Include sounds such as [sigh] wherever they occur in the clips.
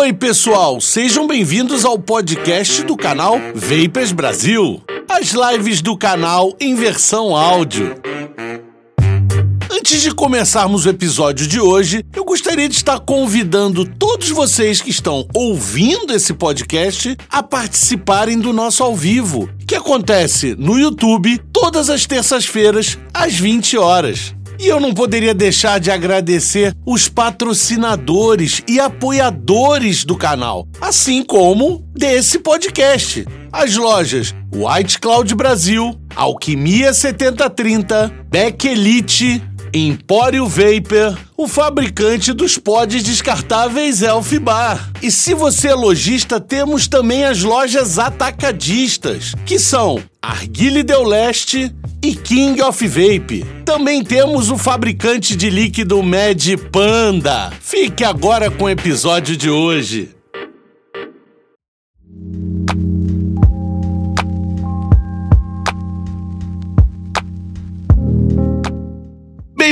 Oi, pessoal, sejam bem-vindos ao podcast do canal Vapers Brasil. As lives do canal em versão áudio. Antes de começarmos o episódio de hoje, eu gostaria de estar convidando todos vocês que estão ouvindo esse podcast a participarem do nosso ao vivo, que acontece no YouTube todas as terças-feiras às 20 horas. E eu não poderia deixar de agradecer os patrocinadores e apoiadores do canal, assim como desse podcast. As lojas White Cloud Brasil, Alquimia 7030, Beck Elite, Empório Vapor, o fabricante dos pods descartáveis Elf Bar. E se você é lojista, temos também as lojas atacadistas, que são Arguile Del Leste e King of Vape. Também temos o fabricante de líquido Mad Panda. Fique agora com o episódio de hoje.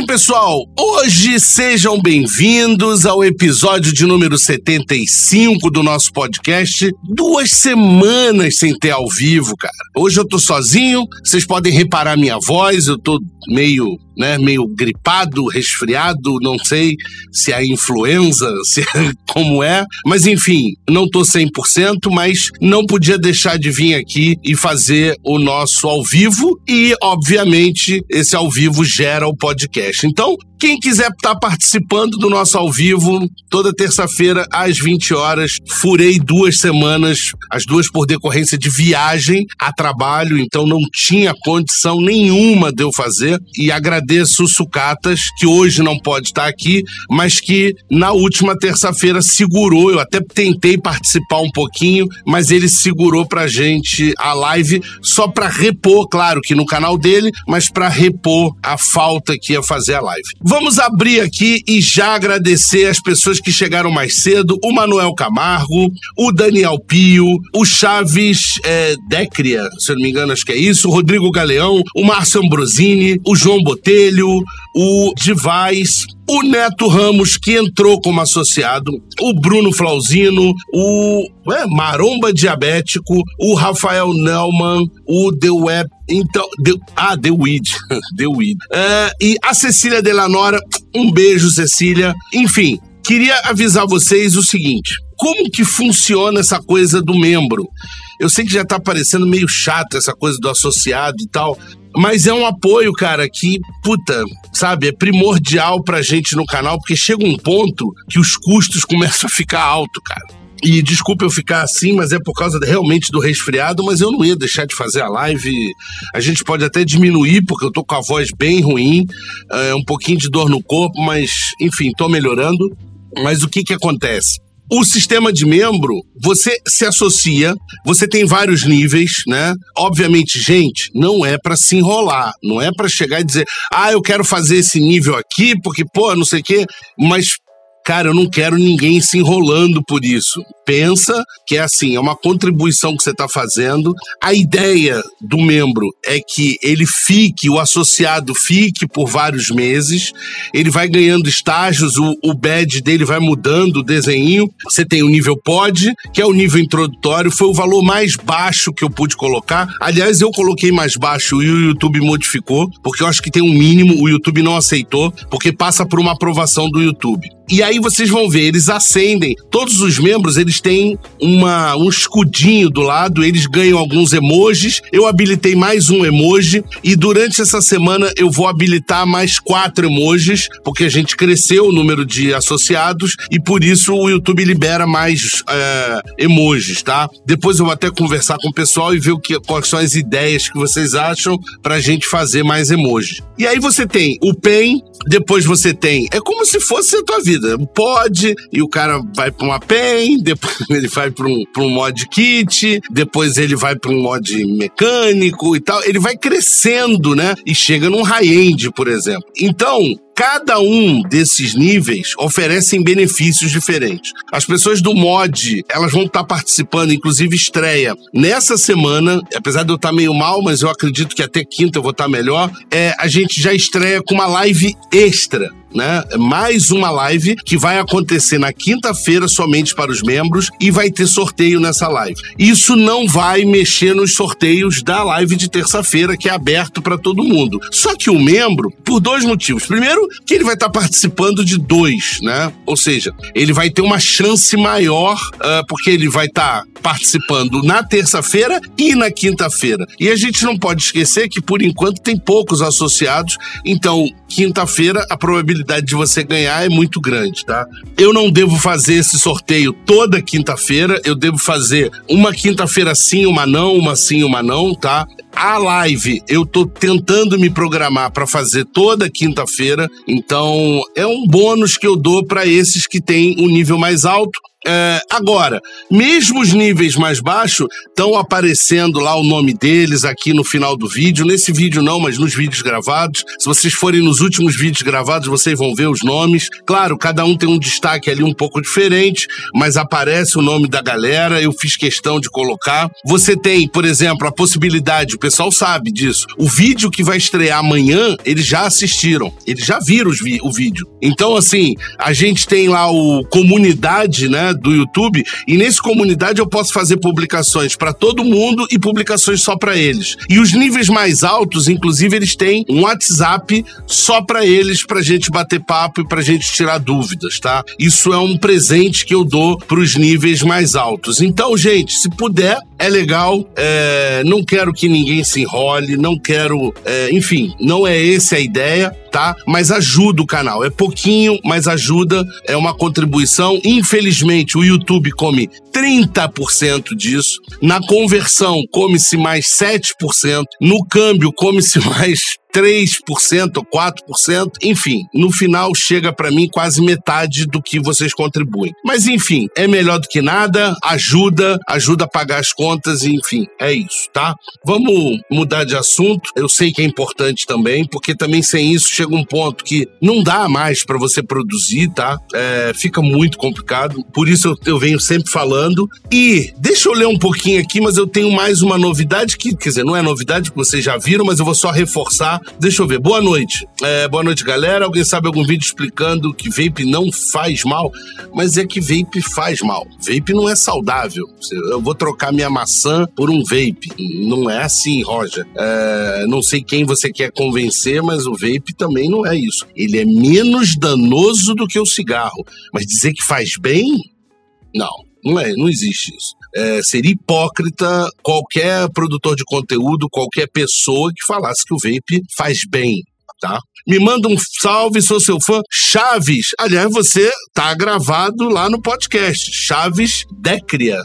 Pessoal, hoje sejam bem-vindos ao episódio de número 75 do nosso podcast. Duas semanas sem ter ao vivo, cara. Hoje eu tô sozinho, vocês podem reparar minha voz, eu tô meio né, meio gripado, resfriado, não sei se é influenza, [laughs] se é como é, mas enfim, não tô 100%, mas não podia deixar de vir aqui e fazer o nosso ao vivo e, obviamente, esse ao vivo gera o podcast. Então, quem quiser estar tá participando do nosso ao vivo, toda terça-feira às 20 horas, furei duas semanas, as duas por decorrência de viagem a trabalho, então não tinha condição nenhuma de eu fazer. E agradeço o Sucatas, que hoje não pode estar aqui, mas que na última terça-feira segurou. Eu até tentei participar um pouquinho, mas ele segurou pra gente a live só pra repor, claro que no canal dele, mas pra repor a falta que ia fazer a live. Vamos abrir aqui e já agradecer as pessoas que chegaram mais cedo: o Manuel Camargo, o Daniel Pio, o Chaves é, se eu não me engano, acho que é isso, o Rodrigo Galeão, o Márcio Ambrosini, o João Botelho, o Divais, o Neto Ramos, que entrou como associado, o Bruno Flauzino, o é, Maromba Diabético, o Rafael Nelman, o The Web. Então, The, ah, The Weed. [laughs] The Weed. É, e a Cecília Delanora, um beijo, Cecília. Enfim, queria avisar vocês o seguinte: como que funciona essa coisa do membro? Eu sei que já tá parecendo meio chato essa coisa do associado e tal, mas é um apoio, cara, que, puta, sabe, é primordial pra gente no canal, porque chega um ponto que os custos começam a ficar alto, cara. E desculpa eu ficar assim, mas é por causa realmente do resfriado, mas eu não ia deixar de fazer a live. A gente pode até diminuir, porque eu tô com a voz bem ruim, é um pouquinho de dor no corpo, mas enfim, tô melhorando. Mas o que que acontece? O sistema de membro, você se associa, você tem vários níveis, né? Obviamente, gente, não é para se enrolar, não é para chegar e dizer, ah, eu quero fazer esse nível aqui, porque, pô, não sei o quê, mas Cara, eu não quero ninguém se enrolando por isso. Pensa que é assim, é uma contribuição que você está fazendo. A ideia do membro é que ele fique, o associado fique por vários meses. Ele vai ganhando estágios, o, o badge dele vai mudando o desenho. Você tem o nível pod, que é o nível introdutório, foi o valor mais baixo que eu pude colocar. Aliás, eu coloquei mais baixo e o YouTube modificou, porque eu acho que tem um mínimo, o YouTube não aceitou, porque passa por uma aprovação do YouTube. E aí vocês vão ver, eles acendem. Todos os membros, eles têm uma, um escudinho do lado, eles ganham alguns emojis. Eu habilitei mais um emoji e durante essa semana eu vou habilitar mais quatro emojis, porque a gente cresceu o número de associados e por isso o YouTube libera mais é, emojis, tá? Depois eu vou até conversar com o pessoal e ver o que, quais são as ideias que vocês acham pra gente fazer mais emojis. E aí você tem o PEN, depois você tem. É como se fosse a tua vida. Pode, e o cara vai pra uma PEN, depois [laughs] ele vai pra um, um mod kit, depois ele vai pra um mod mecânico e tal. Ele vai crescendo, né? E chega num high-end, por exemplo. Então, cada um desses níveis oferecem benefícios diferentes. As pessoas do mod, elas vão estar participando, inclusive estreia. Nessa semana, apesar de eu estar meio mal, mas eu acredito que até quinta eu vou estar melhor, é, a gente já estreia com uma live extra né? Mais uma live que vai acontecer na quinta-feira somente para os membros e vai ter sorteio nessa live. Isso não vai mexer nos sorteios da live de terça-feira, que é aberto para todo mundo. Só que o membro, por dois motivos. Primeiro, que ele vai estar tá participando de dois, né? Ou seja, ele vai ter uma chance maior, uh, porque ele vai estar tá participando na terça-feira e na quinta-feira. E a gente não pode esquecer que, por enquanto, tem poucos associados, então, quinta-feira, a probabilidade de você ganhar é muito grande, tá? Eu não devo fazer esse sorteio toda quinta-feira, eu devo fazer uma quinta-feira sim, uma não, uma sim, uma não, tá? A live eu tô tentando me programar para fazer toda quinta-feira, então é um bônus que eu dou para esses que têm um nível mais alto é, agora, mesmo os níveis mais baixos estão aparecendo lá o nome deles aqui no final do vídeo. Nesse vídeo não, mas nos vídeos gravados. Se vocês forem nos últimos vídeos gravados, vocês vão ver os nomes. Claro, cada um tem um destaque ali um pouco diferente, mas aparece o nome da galera. Eu fiz questão de colocar. Você tem, por exemplo, a possibilidade, o pessoal sabe disso. O vídeo que vai estrear amanhã, eles já assistiram, eles já viram o vídeo. Então, assim, a gente tem lá o comunidade, né? Do YouTube, e nesse comunidade eu posso fazer publicações para todo mundo e publicações só para eles. E os níveis mais altos, inclusive, eles têm um WhatsApp só para eles, pra gente bater papo e pra gente tirar dúvidas, tá? Isso é um presente que eu dou pros níveis mais altos. Então, gente, se puder, é legal. É, não quero que ninguém se enrole, não quero. É, enfim, não é essa a ideia tá? Mas ajuda o canal. É pouquinho, mas ajuda. É uma contribuição. Infelizmente, o YouTube come 30% disso. Na conversão, come-se mais 7%. No câmbio, come-se [laughs] mais 3% ou 4%, enfim, no final chega para mim quase metade do que vocês contribuem. Mas enfim, é melhor do que nada, ajuda, ajuda a pagar as contas, enfim, é isso, tá? Vamos mudar de assunto. Eu sei que é importante também, porque também sem isso chega um ponto que não dá mais para você produzir, tá? É, fica muito complicado. Por isso eu, eu venho sempre falando. E deixa eu ler um pouquinho aqui, mas eu tenho mais uma novidade que, quer dizer, não é novidade que vocês já viram, mas eu vou só reforçar Deixa eu ver. Boa noite. É, boa noite, galera. Alguém sabe algum vídeo explicando que vape não faz mal? Mas é que vape faz mal. Vape não é saudável. Eu vou trocar minha maçã por um vape. Não é assim, Roger. É, não sei quem você quer convencer, mas o vape também não é isso. Ele é menos danoso do que o cigarro. Mas dizer que faz bem? Não, não é, não existe isso é, seria hipócrita qualquer produtor de conteúdo, qualquer pessoa que falasse que o vape faz bem. Tá? Me manda um salve, sou seu fã. Chaves, aliás, você tá gravado lá no podcast. Chaves Décria.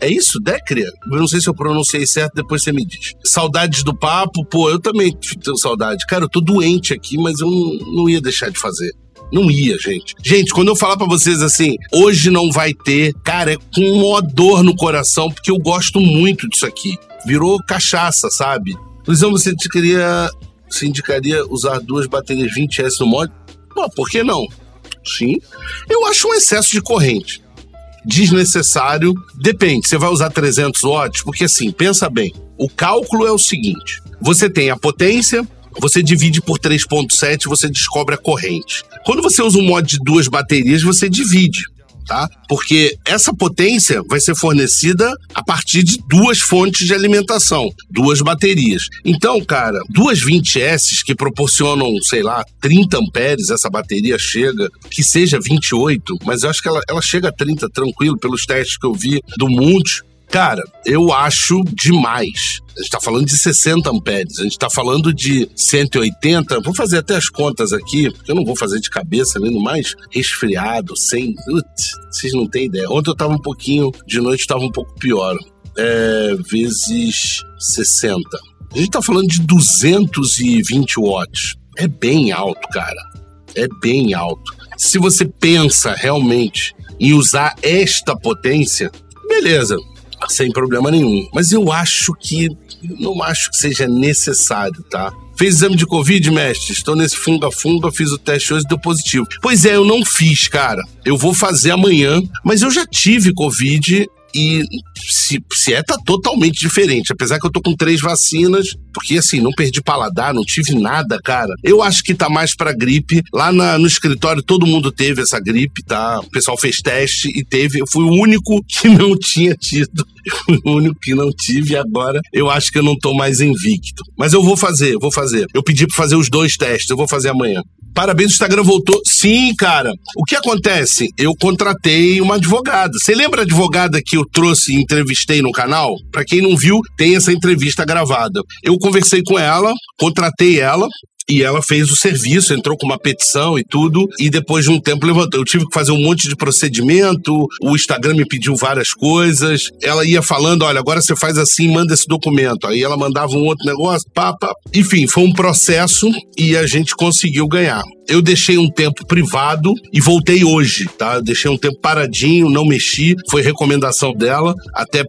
É isso, Décria? Eu não sei se eu pronunciei certo, depois você me diz. Saudades do papo, pô, eu também tenho saudade. Cara, eu tô doente aqui, mas eu não, não ia deixar de fazer. Não ia, gente. Gente, quando eu falar para vocês assim, hoje não vai ter, cara, é com uma dor no coração, porque eu gosto muito disso aqui. Virou cachaça, sabe? Luizão, você queria. Você indicaria usar duas baterias 20S no mod? Pô, por que não? Sim. Eu acho um excesso de corrente. Desnecessário. Depende, você vai usar 300 watts? Porque assim, pensa bem. O cálculo é o seguinte: você tem a potência, você divide por 3.7, você descobre a corrente. Quando você usa um mod de duas baterias, você divide. Tá? Porque essa potência vai ser fornecida a partir de duas fontes de alimentação, duas baterias. Então, cara, duas 20S que proporcionam, sei lá, 30 amperes, essa bateria chega, que seja 28, mas eu acho que ela, ela chega a 30 tranquilo, pelos testes que eu vi do Multi. Cara, eu acho demais. A gente está falando de 60 amperes, a gente está falando de 180. Vou fazer até as contas aqui, porque eu não vou fazer de cabeça, do mais resfriado, sem. Putz, vocês não têm ideia. Ontem eu estava um pouquinho, de noite estava um pouco pior. É, vezes 60. A gente está falando de 220 watts. É bem alto, cara. É bem alto. Se você pensa realmente em usar esta potência, beleza, sem problema nenhum. Mas eu acho que não acho que seja necessário, tá? Fez exame de Covid, mestre? Estou nesse funga-funga, fiz o teste hoje deu positivo. Pois é, eu não fiz, cara. Eu vou fazer amanhã, mas eu já tive Covid e se, se é, tá totalmente diferente. Apesar que eu tô com três vacinas, porque assim, não perdi paladar, não tive nada, cara. Eu acho que tá mais pra gripe. Lá na, no escritório todo mundo teve essa gripe, tá? O pessoal fez teste e teve. Eu fui o único que não [laughs] tinha tido. o único que não tive e agora eu acho que eu não tô mais invicto. Mas eu vou fazer, vou fazer. Eu pedi pra fazer os dois testes, eu vou fazer amanhã. Parabéns, o Instagram voltou. Sim, cara. O que acontece? Eu contratei uma advogada. Você lembra a advogada que eu trouxe e entrevistei no canal? Para quem não viu, tem essa entrevista gravada. Eu conversei com ela, contratei ela, e ela fez o serviço, entrou com uma petição e tudo, e depois de um tempo levantou. Eu tive que fazer um monte de procedimento, o Instagram me pediu várias coisas. Ela ia falando: olha, agora você faz assim, manda esse documento. Aí ela mandava um outro negócio, pá. Enfim, foi um processo e a gente conseguiu ganhar. Eu deixei um tempo privado e voltei hoje, tá? Eu deixei um tempo paradinho, não mexi, foi recomendação dela, até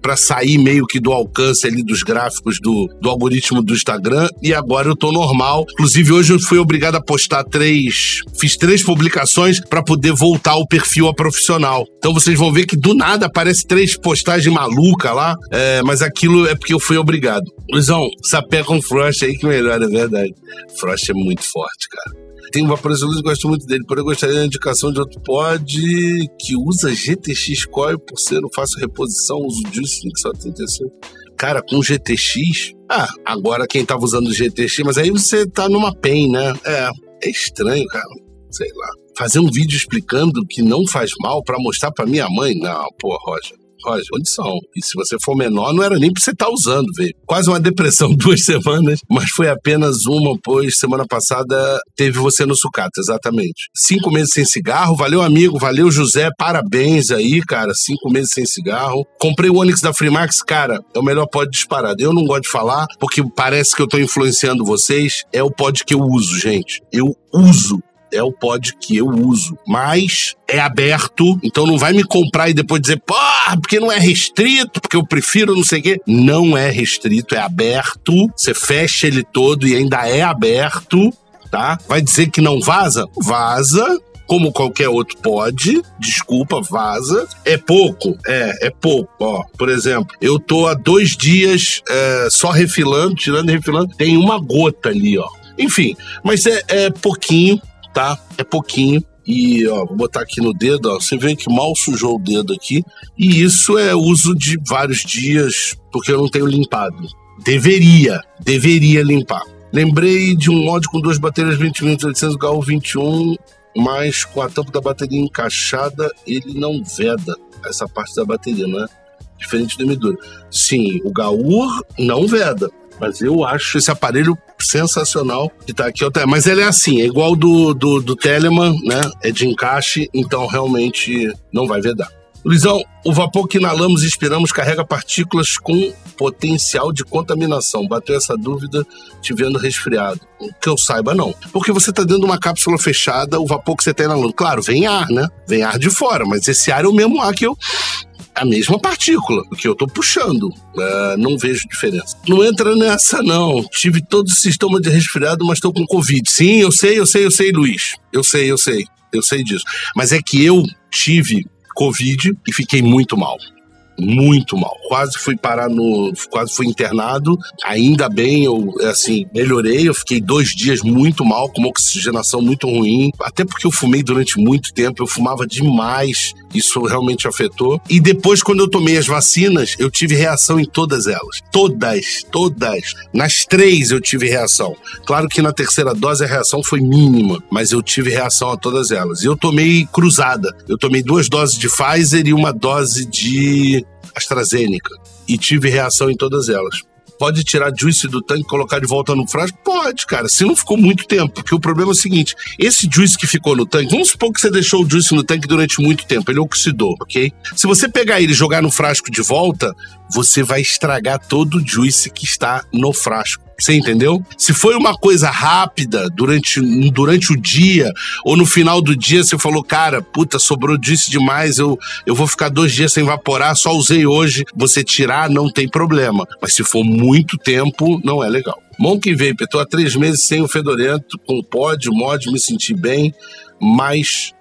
para sair meio que do alcance ali dos gráficos do, do algoritmo do Instagram, e agora eu tô normal. Inclusive, hoje eu fui obrigado a postar três, fiz três publicações para poder voltar ao perfil a profissional. Então vocês vão ver que do nada aparece três postagens maluca lá, é, mas aquilo é porque eu fui obrigado. Luizão, sapé com Frost aí que melhor, é verdade. Frost é muito forte, cara. Tem um vaporizador e gosto muito dele, porém eu gostaria da indicação de outro pod que usa GTX Coil por ser não faço reposição, uso disso, só 35. Cara, com GTX, ah, agora quem tava usando GTX, mas aí você tá numa PEN, né? É, é estranho, cara. Sei lá. Fazer um vídeo explicando que não faz mal para mostrar para minha mãe? Não, pô, Roger. Roger, condição. E se você for menor, não era nem pra você estar tá usando, velho. Quase uma depressão [laughs] duas semanas, mas foi apenas uma, pois semana passada teve você no sucata, exatamente. Cinco meses sem cigarro, valeu amigo, valeu José, parabéns aí, cara. Cinco meses sem cigarro. Comprei o Onix da Freemax, cara, é o melhor pod disparado. Eu não gosto de falar, porque parece que eu tô influenciando vocês. É o pod que eu uso, gente. Eu uso é o pod que eu uso. Mas é aberto, então não vai me comprar e depois dizer, pô, porque não é restrito, porque eu prefiro não sei o quê. Não é restrito, é aberto. Você fecha ele todo e ainda é aberto, tá? Vai dizer que não vaza? Vaza, como qualquer outro pode, desculpa, vaza. É pouco? É, é pouco. Ó, por exemplo, eu tô há dois dias é, só refilando, tirando e refilando, tem uma gota ali, ó. Enfim, mas é, é pouquinho, tá? É pouquinho. E, ó, vou botar aqui no dedo, ó. Você vê que mal sujou o dedo aqui. E isso é uso de vários dias, porque eu não tenho limpado. Deveria, deveria limpar. Lembrei de um mod com duas baterias 2020 800 GAU 21, mas com a tampa da bateria encaixada, ele não veda essa parte da bateria, não é? Diferente do Emidura. Sim, o Gaur não veda. Mas eu acho esse aparelho sensacional que tá aqui. Mas ele é assim, é igual do, do, do Telemann, né? É de encaixe, então realmente não vai vedar. Luizão, o vapor que inalamos e expiramos carrega partículas com potencial de contaminação. Bateu essa dúvida te vendo resfriado. Que eu saiba, não. Porque você está dentro de uma cápsula fechada, o vapor que você está inalando. Claro, vem ar, né? Vem ar de fora, mas esse ar é o mesmo ar que eu a mesma partícula que eu tô puxando. Uh, não vejo diferença. Não entra nessa, não. Tive todo o sistema de resfriado, mas tô com Covid. Sim, eu sei, eu sei, eu sei, Luiz. Eu sei, eu sei. Eu sei disso. Mas é que eu tive Covid e fiquei muito mal muito mal. Quase fui parar no. Quase fui internado. Ainda bem, eu, assim, melhorei. Eu fiquei dois dias muito mal, com uma oxigenação muito ruim. Até porque eu fumei durante muito tempo. Eu fumava demais. Isso realmente afetou. E depois, quando eu tomei as vacinas, eu tive reação em todas elas. Todas, todas. Nas três eu tive reação. Claro que na terceira dose a reação foi mínima, mas eu tive reação a todas elas. E eu tomei cruzada. Eu tomei duas doses de Pfizer e uma dose de AstraZeneca e tive reação em todas elas. Pode tirar juice do tanque e colocar de volta no frasco? Pode, cara. Se não ficou muito tempo. Porque o problema é o seguinte: esse juice que ficou no tanque, vamos supor que você deixou o juice no tanque durante muito tempo, ele oxidou, ok? Se você pegar ele e jogar no frasco de volta, você vai estragar todo o juice que está no frasco. Você entendeu? Se foi uma coisa rápida durante, durante o dia, ou no final do dia você falou, cara, puta, sobrou disso demais, eu, eu vou ficar dois dias sem evaporar, só usei hoje, você tirar, não tem problema. Mas se for muito tempo, não é legal. Monkey Vape, tô há três meses sem o fedorento, com pod, mod, me senti bem, mas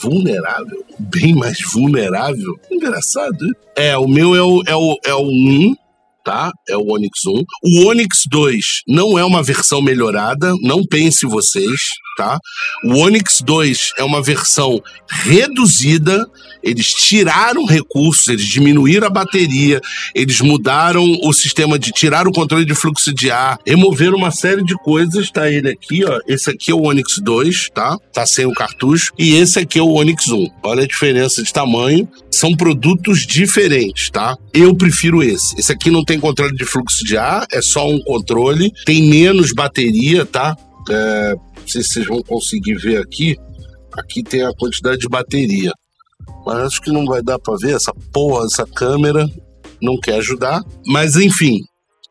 vulnerável? Bem mais vulnerável? Engraçado. É, o meu é o, é o, é o 1, tá? É o Onix 1. O Onix 2 não é uma versão melhorada, não pense vocês, tá? O Onix 2 é uma versão reduzida, eles tiraram recursos, eles diminuíram a bateria, eles mudaram o sistema de tirar o controle de fluxo de ar, removeram uma série de coisas, tá ele aqui, ó. Esse aqui é o Onix 2, tá? Tá sem o cartucho e esse aqui é o Onix 1. Olha a diferença de tamanho, são produtos diferentes, tá? Eu prefiro esse. Esse aqui não tem controle de fluxo de ar, é só um controle, tem menos bateria, tá? É, não sei se vocês vão conseguir ver aqui. Aqui tem a quantidade de bateria. Mas acho que não vai dar para ver essa porra, essa câmera não quer ajudar. Mas enfim,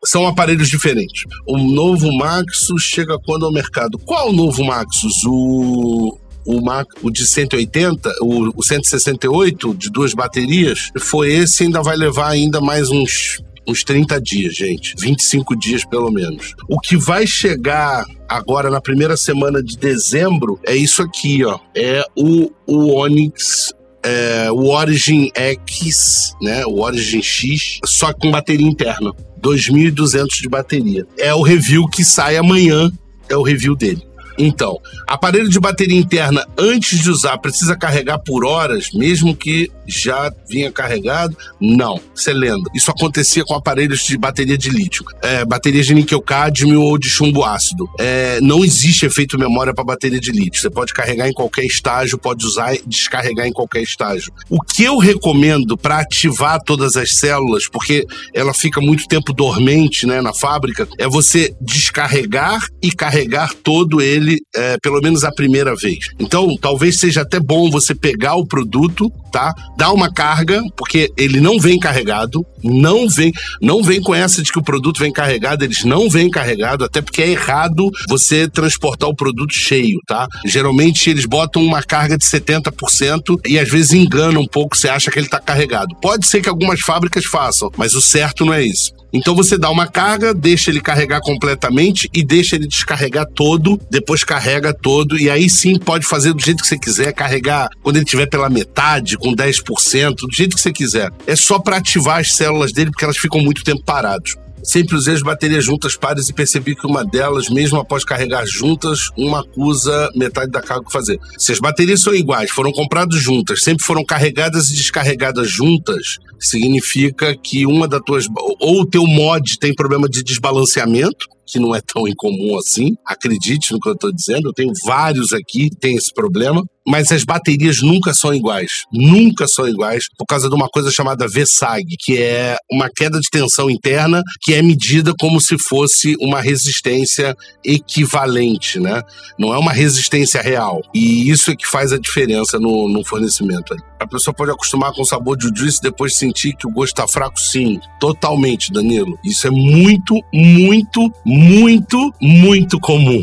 são aparelhos diferentes. O novo Maxus chega quando ao mercado? Qual o novo Maxus? O o, o de 180, o, o 168 de duas baterias, foi esse ainda vai levar ainda mais uns uns 30 dias, gente. 25 dias pelo menos. O que vai chegar agora na primeira semana de dezembro é isso aqui, ó. É o, o Onix é, o Origin X, né, o Origin X, só com bateria interna. 2.200 de bateria. É o review que sai amanhã, é o review dele. Então, aparelho de bateria interna antes de usar precisa carregar por horas, mesmo que já vinha carregado? Não, isso é lenda. Isso acontecia com aparelhos de bateria de lítio, é, baterias de níquel cádmio ou de chumbo ácido. É, não existe efeito memória para bateria de lítio. Você pode carregar em qualquer estágio, pode usar e descarregar em qualquer estágio. O que eu recomendo para ativar todas as células, porque ela fica muito tempo dormente né, na fábrica, é você descarregar e carregar todo ele, é, pelo menos a primeira vez. Então, talvez seja até bom você pegar o produto, tá? dá uma carga, porque ele não vem carregado, não vem, não vem com essa de que o produto vem carregado, eles não vêm carregado, até porque é errado você transportar o produto cheio, tá? Geralmente eles botam uma carga de 70% e às vezes enganam um pouco, você acha que ele tá carregado. Pode ser que algumas fábricas façam, mas o certo não é isso. Então você dá uma carga, deixa ele carregar completamente e deixa ele descarregar todo, depois carrega todo e aí sim pode fazer do jeito que você quiser, carregar quando ele tiver pela metade, com 10%, do jeito que você quiser. É só para ativar as células dele porque elas ficam muito tempo paradas. Sempre usei as baterias juntas pares e percebi que uma delas, mesmo após carregar juntas, uma acusa metade da carga que fazer. Se as baterias são iguais, foram compradas juntas, sempre foram carregadas e descarregadas juntas, significa que uma das tuas. Ou o teu mod tem problema de desbalanceamento, que não é tão incomum assim, acredite no que eu estou dizendo, eu tenho vários aqui que tem esse problema, mas as baterias nunca são iguais, nunca são iguais, por causa de uma coisa chamada VSAG, que é uma queda de tensão interna que é medida como se fosse uma resistência equivalente, né? Não é uma resistência real. E isso é que faz a diferença no, no fornecimento. A pessoa pode acostumar com o sabor de juice e depois sentir que o gosto está fraco, sim. Totalmente, Danilo. Isso é muito, muito, muito, muito comum.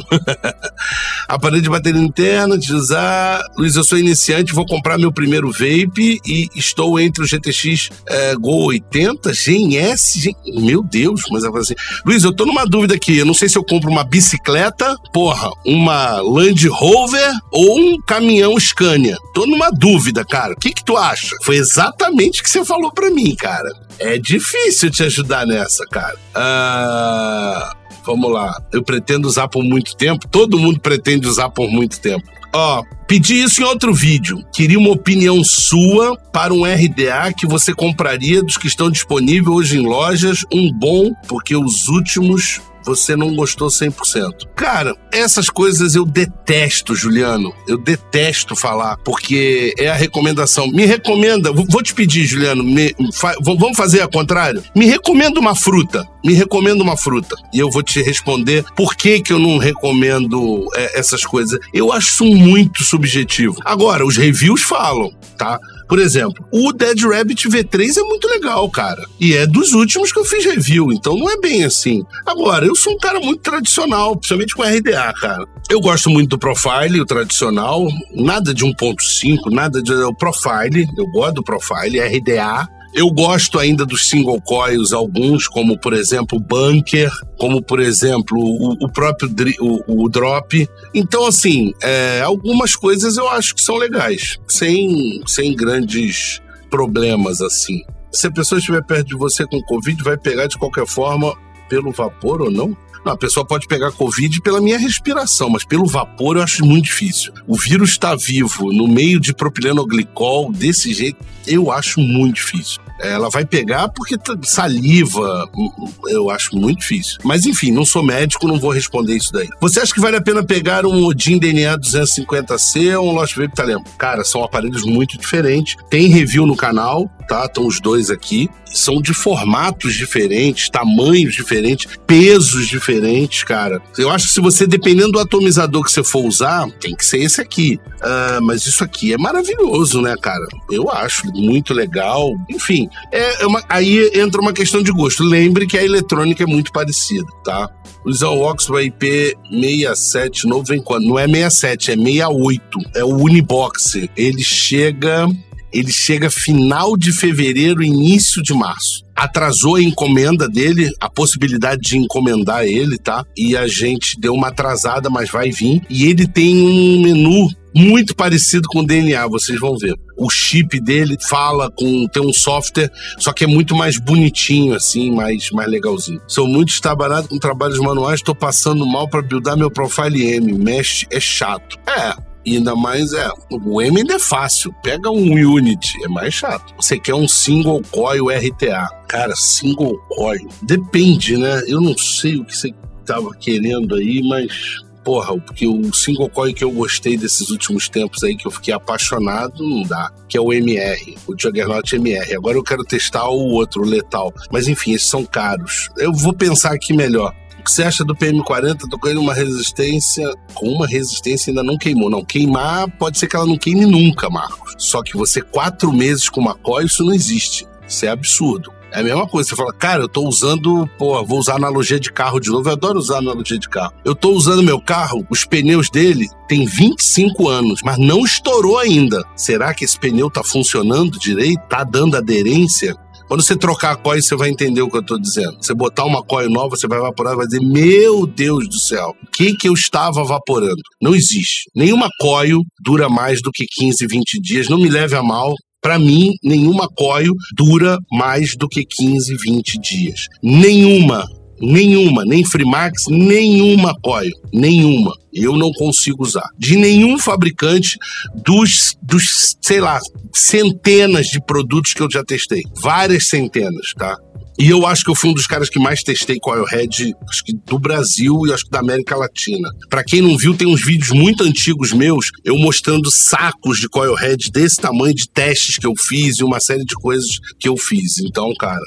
[laughs] Aparelho de bateria interna, de usar. Luiz, eu sou iniciante, vou comprar meu primeiro vape e estou entre o GTX é, Go 80, Gen S. Gen... Meu Deus, mas assim. Luiz, eu tô numa dúvida aqui. Eu não sei se eu compro uma bicicleta, porra, uma Land Rover ou um caminhão Scania. Tô numa dúvida, cara. O que, que tu acha? Foi exatamente o que você falou para mim, cara. É difícil te ajudar nessa, cara. Ah. Vamos lá. Eu pretendo usar por muito tempo. Todo mundo pretende usar por muito tempo. Ó, pedi isso em outro vídeo. Queria uma opinião sua para um RDA que você compraria dos que estão disponíveis hoje em lojas. Um bom, porque os últimos você não gostou 100%. Cara, essas coisas eu detesto, Juliano. Eu detesto falar, porque é a recomendação. Me recomenda, vou te pedir, Juliano, me, fa, vamos fazer a contrário? Me recomenda uma fruta. Me recomenda uma fruta. E eu vou te responder por que, que eu não recomendo é, essas coisas. Eu acho muito subjetivo. Agora, os reviews falam, tá? Por exemplo, o Dead Rabbit V3 é muito legal, cara. E é dos últimos que eu fiz review, então não é bem assim. Agora, eu sou um cara muito tradicional, principalmente com RDA, cara. Eu gosto muito do Profile, o tradicional, nada de 1.5, nada de o Profile, eu gosto do Profile, RDA Eu gosto ainda dos single coils, alguns, como por exemplo o Bunker, como por exemplo o, o próprio o, o, Drop. Então, assim, é, algumas coisas eu acho que são legais, sem, sem grandes problemas assim. Se a pessoa estiver perto de você com Covid, vai pegar de qualquer forma pelo vapor ou não? Não, a pessoa pode pegar Covid pela minha respiração, mas pelo vapor eu acho muito difícil. O vírus está vivo no meio de propilenoglicol desse jeito, eu acho muito difícil. Ela vai pegar porque saliva, hum, hum, eu acho muito difícil. Mas enfim, não sou médico, não vou responder isso daí. Você acha que vale a pena pegar um Odin DNA 250C ou um Lost Vape Talento? Cara, são aparelhos muito diferentes. Tem review no canal, tá? Estão os dois aqui. São de formatos diferentes, tamanhos diferentes, pesos diferentes, cara. Eu acho que se você, dependendo do atomizador que você for usar, tem que ser esse aqui. Uh, mas isso aqui é maravilhoso, né, cara? Eu acho muito legal. Enfim, é, é uma, aí entra uma questão de gosto. Lembre que a eletrônica é muito parecida, tá? O Zalvox do IP 67 novo vem quando? Não é 67, é 68. É o Unibox. Ele chega ele chega final de fevereiro, início de março. Atrasou a encomenda dele, a possibilidade de encomendar ele, tá? E a gente deu uma atrasada, mas vai vir. E ele tem um menu muito parecido com o DNA, vocês vão ver. O chip dele fala com tem um software, só que é muito mais bonitinho assim, mais mais legalzinho. Sou muito estabanado com trabalhos manuais, estou passando mal para buildar meu profile M. Mesh é chato. É, e ainda mais é, o M é fácil. Pega um Unity, é mais chato. Você quer um single coil RTA. Cara, single coil. Depende, né? Eu não sei o que você tava querendo aí, mas porra, porque o single coil que eu gostei desses últimos tempos aí, que eu fiquei apaixonado, não dá, que é o MR, o Juggernaut MR. Agora eu quero testar o outro, o Letal. Mas enfim, esses são caros. Eu vou pensar aqui melhor. O que você acha do PM40? Tô com ele uma resistência. Com uma resistência ainda não queimou. Não, queimar pode ser que ela não queime nunca, Marcos. Só que você, quatro meses com uma coil, isso não existe. Isso é absurdo. É a mesma coisa. Você fala, cara, eu tô usando, pô, vou usar analogia de carro de novo. Eu adoro usar analogia de carro. Eu tô usando meu carro, os pneus dele tem 25 anos, mas não estourou ainda. Será que esse pneu tá funcionando direito? Tá dando aderência? Quando você trocar a coil, você vai entender o que eu estou dizendo. Você botar uma coil nova, você vai evaporar e vai dizer: Meu Deus do céu, o que, que eu estava evaporando? Não existe. Nenhuma coil dura mais do que 15, 20 dias. Não me leve a mal, para mim, nenhuma coil dura mais do que 15, 20 dias. Nenhuma. Nenhuma, nem Freemax, nenhuma coil, nenhuma. Eu não consigo usar. De nenhum fabricante dos, dos, sei lá, centenas de produtos que eu já testei. Várias centenas, tá? E eu acho que eu fui um dos caras que mais testei Coilhead, acho que do Brasil e acho que da América Latina. Para quem não viu, tem uns vídeos muito antigos meus, eu mostrando sacos de Coilhead desse tamanho de testes que eu fiz e uma série de coisas que eu fiz. Então, cara,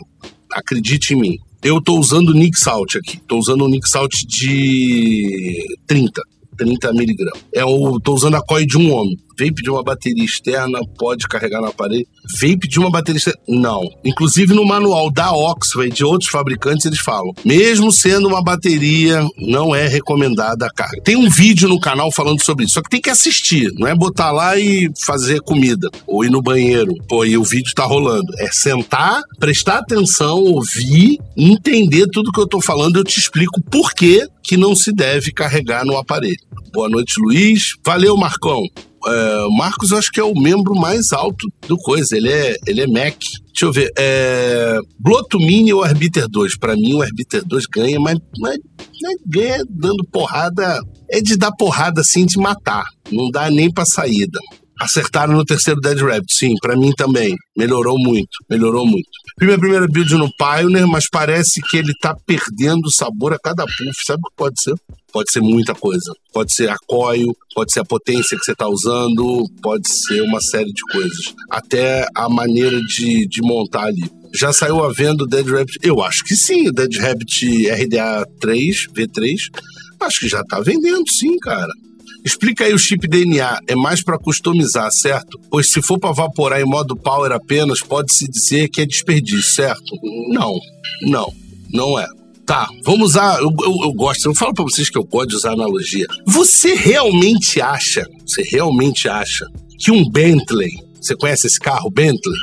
acredite em mim. Eu tô usando o Nick Salt aqui. Tô usando o Nick Salt de 30. 30 miligramas. É tô usando a coil de um homem. Vape de uma bateria externa pode carregar na parede. Vape de uma bateria externa, não. Inclusive no manual da Oxford e de outros fabricantes eles falam, mesmo sendo uma bateria, não é recomendada a carga. Tem um vídeo no canal falando sobre isso, só que tem que assistir, não é botar lá e fazer comida ou ir no banheiro. Pô, e o vídeo tá rolando. É sentar, prestar atenção, ouvir, entender tudo que eu tô falando, eu te explico por que que não se deve carregar no aparelho. Boa noite, Luiz. Valeu, Marcão. É, Marcos, eu acho que é o membro mais alto do coisa. Ele é, ele é Mac. Deixa eu ver. É, Bloto Mini ou Arbiter 2? Para mim, o Arbiter 2 ganha, mas, mas, mas ganha dando porrada. É de dar porrada assim, de matar. Não dá nem pra saída. Acertaram no terceiro Dead Rabbit, sim, para mim também. Melhorou muito, melhorou muito. Primeira, primeira build no Pioneer, mas parece que ele tá perdendo sabor a cada puff. Sabe o que pode ser? Pode ser muita coisa. Pode ser a coil, pode ser a potência que você está usando, pode ser uma série de coisas. Até a maneira de, de montar ali. Já saiu a venda o Dead Rabbit? Eu acho que sim, o Dead Rabbit RDA 3, V3. Acho que já tá vendendo, sim, cara. Explica aí o chip DNA, é mais para customizar, certo? Pois se for para vaporar em modo power apenas, pode-se dizer que é desperdício, certo? Não, não, não é. Tá, vamos usar. Eu, eu, eu gosto, eu falo para vocês que eu gosto de usar analogia. Você realmente acha, você realmente acha que um Bentley, você conhece esse carro, Bentley?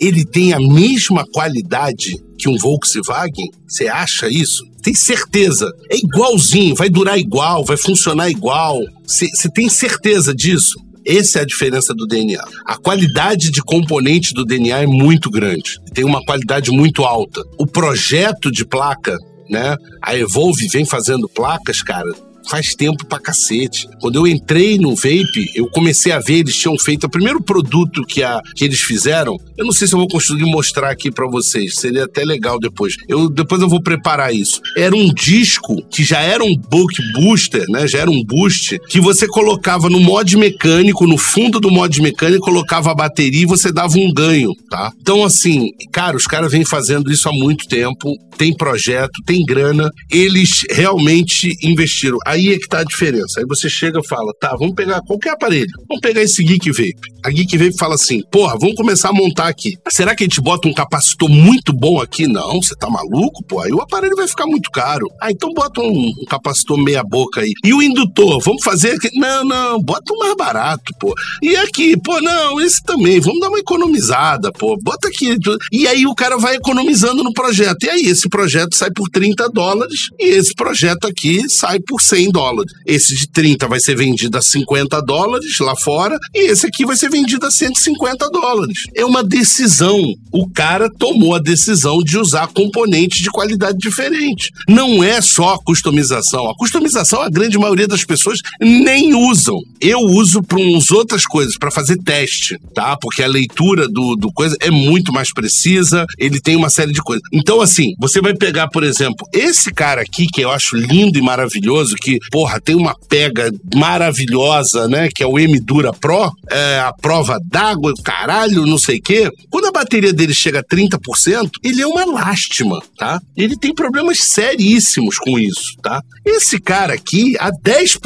Ele tem a mesma qualidade que um Volkswagen? Você acha isso? Tem certeza? É igualzinho, vai durar igual, vai funcionar igual. Você tem certeza disso? Essa é a diferença do DNA. A qualidade de componente do DNA é muito grande, tem uma qualidade muito alta. O projeto de placa, né? A Evolve vem fazendo placas, cara, faz tempo pra cacete. Quando eu entrei no vape, eu comecei a ver, eles tinham feito o primeiro produto que, a, que eles fizeram. Eu não sei se eu vou conseguir mostrar aqui para vocês, seria até legal depois. Eu, depois eu vou preparar isso. Era um disco que já era um book booster, né? Já era um boost, que você colocava no mod mecânico, no fundo do mod mecânico, colocava a bateria e você dava um ganho, tá? Então, assim, cara, os caras vêm fazendo isso há muito tempo, tem projeto, tem grana, eles realmente investiram. Aí é que tá a diferença. Aí você chega e fala, tá, vamos pegar qualquer aparelho. Vamos pegar esse Geek Vape. A Geek Vape fala assim, porra, vamos começar a montar aqui. Será que a gente bota um capacitor muito bom aqui? Não, você tá maluco, pô? Aí o aparelho vai ficar muito caro. Ah, então bota um, um capacitor meia boca aí. E o indutor, vamos fazer aqui? Não, não, bota um mais barato, pô. E aqui, pô, não, esse também, vamos dar uma economizada, pô. Bota aqui. E aí o cara vai economizando no projeto. E aí esse projeto sai por 30 dólares e esse projeto aqui sai por 100 100 dólares. Esse de 30 vai ser vendido a 50 dólares lá fora e esse aqui vai ser vendido a 150 dólares. É uma decisão. O cara tomou a decisão de usar componentes de qualidade diferente. Não é só a customização. A customização, a grande maioria das pessoas nem usam. Eu uso para uns outras coisas, para fazer teste, tá? Porque a leitura do, do coisa é muito mais precisa, ele tem uma série de coisas. Então, assim, você vai pegar, por exemplo, esse cara aqui, que eu acho lindo e maravilhoso, que que, porra, tem uma pega maravilhosa, né? Que é o M-Dura Pro, é, a prova d'água, caralho, não sei o quê. Quando a bateria dele chega a 30%, ele é uma lástima, tá? Ele tem problemas seríssimos com isso, tá? Esse cara aqui, a 10%,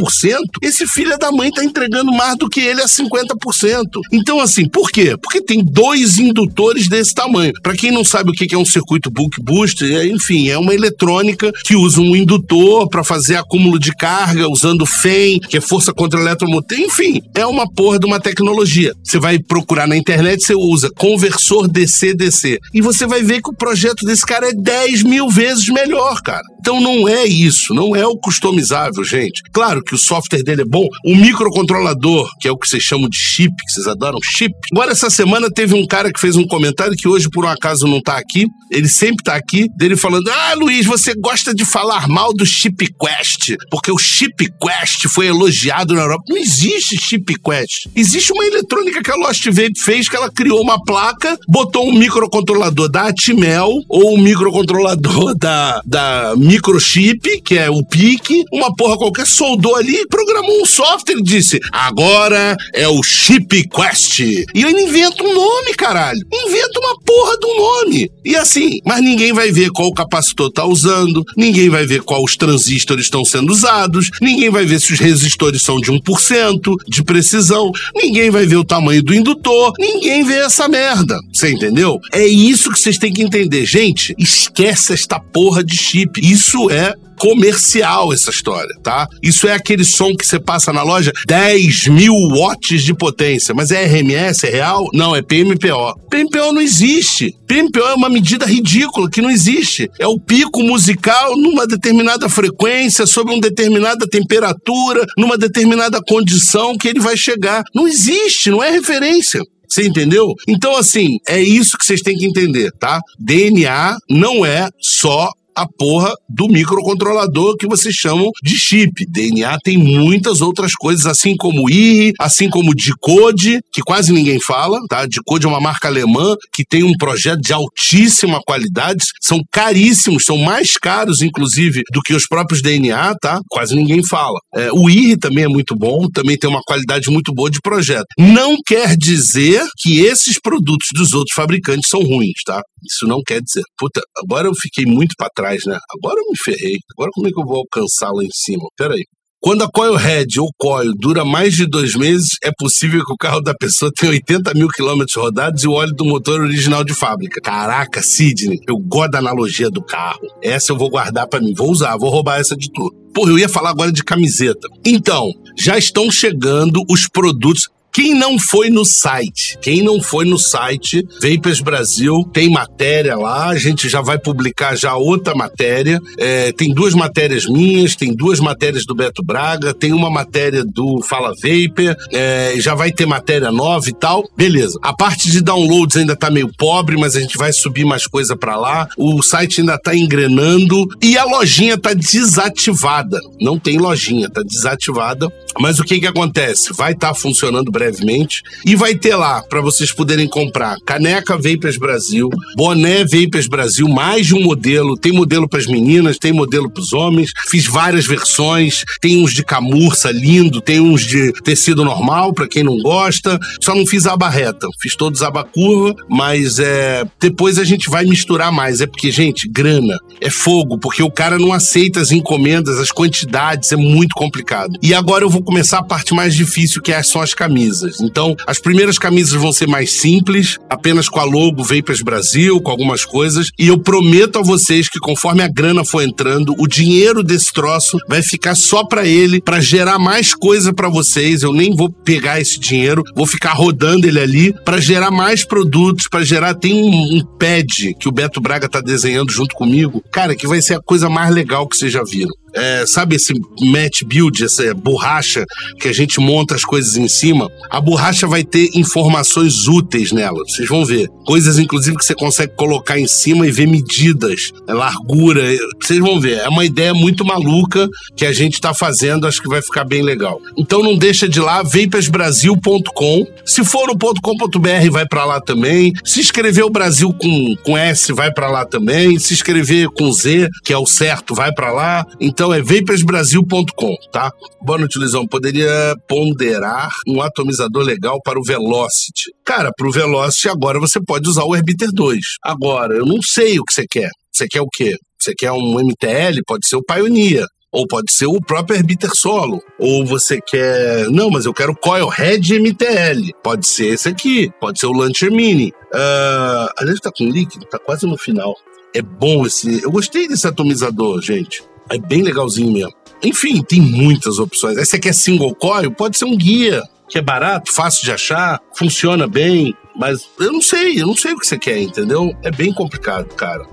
esse filho da mãe tá entregando mais do que ele a 50%. Então, assim, por quê? Porque tem dois indutores desse tamanho. Para quem não sabe o que é um circuito bulk boost, é, enfim, é uma eletrônica que usa um indutor para fazer acúmulo de carga, usando FEM, que é força contra eletromotor. Enfim, é uma porra de uma tecnologia. Você vai procurar na internet, você usa conversor DC-DC. E você vai ver que o projeto desse cara é 10 mil vezes melhor, cara. Então não é isso, não é o customizável, gente. Claro que o software dele é bom. O microcontrolador, que é o que vocês chamam de chip, que vocês adoram, chip. Agora, essa semana teve um cara que fez um comentário que hoje, por um acaso, não tá aqui. Ele sempre tá aqui, dele falando: Ah, Luiz, você gosta de falar mal do Chip Quest, porque o Chip Quest foi elogiado na Europa. Não existe Chip Quest. Existe uma eletrônica que a Lost Vape fez, que ela criou uma placa, botou um microcontrolador da Atmel ou um microcontrolador [laughs] da, da microchip, que é o PIC, uma porra qualquer, soldou ali programou um software e disse: agora é o Chip Quest. E ele inventa um nome, caralho. Inventa uma porra de um nome. E assim, mas ninguém vai ver qual capacitor tá usando, ninguém vai ver qual os transistores estão sendo usados, ninguém vai ver se os resistores são de 1% de precisão, ninguém vai ver o tamanho do indutor, ninguém vê essa merda. Você entendeu? É isso que vocês têm que entender. Gente, esquece esta porra de chip. Isso é comercial essa história, tá? Isso é aquele som que você passa na loja, 10 mil watts de potência, mas é RMS, é real? Não, é PMPO. PMPO não existe. PMPO é uma medida ridícula que não existe. É o pico musical numa determinada frequência, sob uma determinada temperatura, numa determinada condição que ele vai chegar. Não existe, não é referência. Você entendeu? Então, assim, é isso que vocês têm que entender, tá? DNA não é só a porra do microcontrolador que vocês chamam de chip. DNA tem muitas outras coisas, assim como IRI, assim como Decode, que quase ninguém fala, tá? Decode é uma marca alemã que tem um projeto de altíssima qualidade, são caríssimos, são mais caros, inclusive, do que os próprios DNA, tá? Quase ninguém fala. É, o IRI também é muito bom, também tem uma qualidade muito boa de projeto. Não quer dizer que esses produtos dos outros fabricantes são ruins, tá? Isso não quer dizer. Puta, agora eu fiquei muito para trás, né? Agora eu me ferrei. Agora como é que eu vou alcançar lá em cima? Peraí. Quando a coil head ou coil dura mais de dois meses, é possível que o carro da pessoa tenha 80 mil quilômetros rodados e o óleo do motor original de fábrica. Caraca, Sidney, eu gosto da analogia do carro. Essa eu vou guardar para mim. Vou usar, vou roubar essa de tu. Porra, eu ia falar agora de camiseta. Então, já estão chegando os produtos Quem não foi no site, quem não foi no site Vapers Brasil, tem matéria lá, a gente já vai publicar já outra matéria. É, tem duas matérias minhas, tem duas matérias do Beto Braga, tem uma matéria do Fala Vapor, é, já vai ter matéria nova e tal. Beleza. A parte de downloads ainda tá meio pobre, mas a gente vai subir mais coisa para lá. O site ainda tá engrenando e a lojinha tá desativada. Não tem lojinha, tá desativada. Mas o que que acontece? Vai estar tá funcionando brevemente e vai ter lá para vocês poderem comprar caneca Vapers Brasil, boné Vapers Brasil, mais de um modelo. Tem modelo para as meninas, tem modelo para os homens. Fiz várias versões. Tem uns de camurça lindo, tem uns de tecido normal para quem não gosta. Só não fiz aba reta, fiz todos aba curva, mas é depois a gente vai misturar mais. É porque gente, grana é fogo, porque o cara não aceita as encomendas, as quantidades, é muito complicado. E agora eu vou começar a parte mais difícil, que é, são as camisas. Então, as primeiras camisas vão ser mais simples, apenas com a logo Vapers Brasil, com algumas coisas, e eu prometo a vocês que conforme a grana for entrando, o dinheiro desse troço vai ficar só para ele, para gerar mais coisa para vocês. Eu nem vou pegar esse dinheiro, vou ficar rodando ele ali para gerar mais produtos, para gerar. Tem um, um pad que o Beto Braga tá desenhando junto comigo, cara, que vai ser a coisa mais legal que vocês já viram é, sabe esse match build, essa borracha que a gente monta as coisas em cima, a borracha vai ter informações úteis nela. Vocês vão ver. Coisas, inclusive, que você consegue colocar em cima e ver medidas, é, largura. Vocês vão ver. É uma ideia muito maluca que a gente está fazendo, acho que vai ficar bem legal. Então não deixa de ir lá, vapersbrasil.com. Se for no .com.br, vai para lá também. Se escrever o Brasil com, com S, vai para lá também. Se escrever com Z, que é o certo, vai para lá. Então então é vaporsbrasil.com, tá? Boa noite. Poderia ponderar um atomizador legal para o Velocity. Cara, para o Velocity agora você pode usar o Herbiter 2. Agora, eu não sei o que você quer. Você quer o quê? Você quer um MTL? Pode ser o Pioneer. Ou pode ser o próprio Herbiter Solo. Ou você quer. Não, mas eu quero Coil Head MTL. Pode ser esse aqui. Pode ser o Launcher Mini. Uh, aliás, tá com líquido, tá quase no final. É bom esse. Eu gostei desse atomizador, gente. É bem legalzinho mesmo. Enfim, tem muitas opções. Aí você quer single coil? Pode ser um guia, que é barato, fácil de achar, funciona bem, mas eu não sei, eu não sei o que você quer, entendeu? É bem complicado, cara.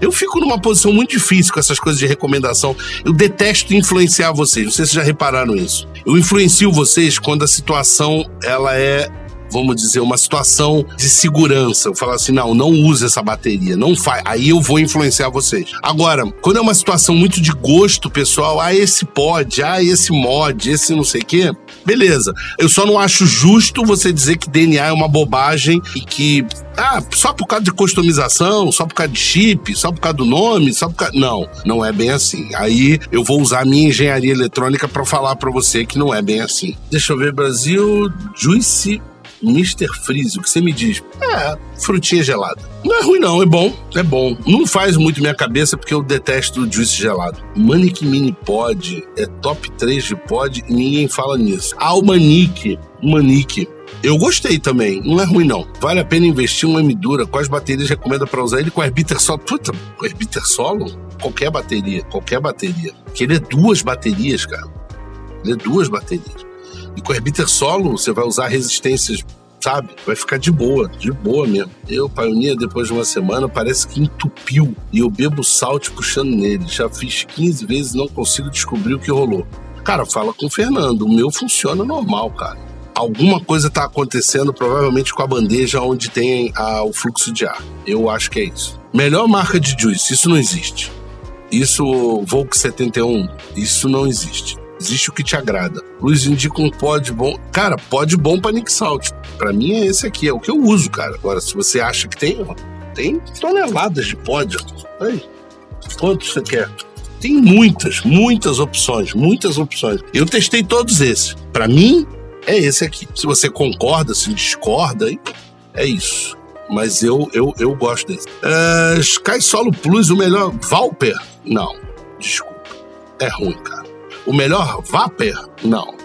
Eu fico numa posição muito difícil com essas coisas de recomendação. Eu detesto influenciar vocês. Não sei se já repararam isso. Eu influencio vocês quando a situação ela é vamos dizer, uma situação de segurança. Eu falo assim, não, não use essa bateria, não faz. Aí eu vou influenciar vocês. Agora, quando é uma situação muito de gosto pessoal, ah, esse pode, ah, esse mod, esse não sei o quê, beleza. Eu só não acho justo você dizer que DNA é uma bobagem e que ah, só por causa de customização, só por causa de chip, só por causa do nome, só por causa. Não, não é bem assim. Aí eu vou usar a minha engenharia eletrônica para falar para você que não é bem assim. Deixa eu ver, Brasil, Juice Mr. Freeze, o que você me diz? É, frutinha gelada. Não é ruim, não, é bom, é bom. Não faz muito minha cabeça porque eu detesto juice gelado. Manic Mini Pod é top 3 de pod e ninguém fala nisso. Ah, o Manic, Manic. Eu gostei também, não é ruim não. Vale a pena investir um M Dura. Quais baterias recomenda para usar ele com Herbiter solo? Puta, com Herbiter solo? Qualquer bateria, qualquer bateria. Que ele é duas baterias, cara. Ele é duas baterias. E com herbiter solo, você vai usar resistências, sabe? Vai ficar de boa, de boa mesmo. Eu, Pioneer, depois de uma semana, parece que entupiu. E eu bebo salt puxando nele. Já fiz 15 vezes e não consigo descobrir o que rolou. Cara, fala com o Fernando. O meu funciona normal, cara. Alguma coisa está acontecendo, provavelmente com a bandeja onde tem a, o fluxo de ar. Eu acho que é isso. Melhor marca de juice, isso não existe. Isso, Volk 71, isso não existe. Existe o que te agrada. Luiz indica um pod bom. Cara, pod bom pra Nick Salt. Pra mim é esse aqui, é o que eu uso, cara. Agora, se você acha que tem, tem toneladas de pod. Aí. Quantos você quer? Tem muitas, muitas opções, muitas opções. Eu testei todos esses. Para mim, é esse aqui. Se você concorda, se discorda, é isso. Mas eu, eu, eu gosto desse. Uh, Sky Solo Plus, o melhor. Valper? Não. Desculpa. É ruim, cara. O melhor Vapor? Não.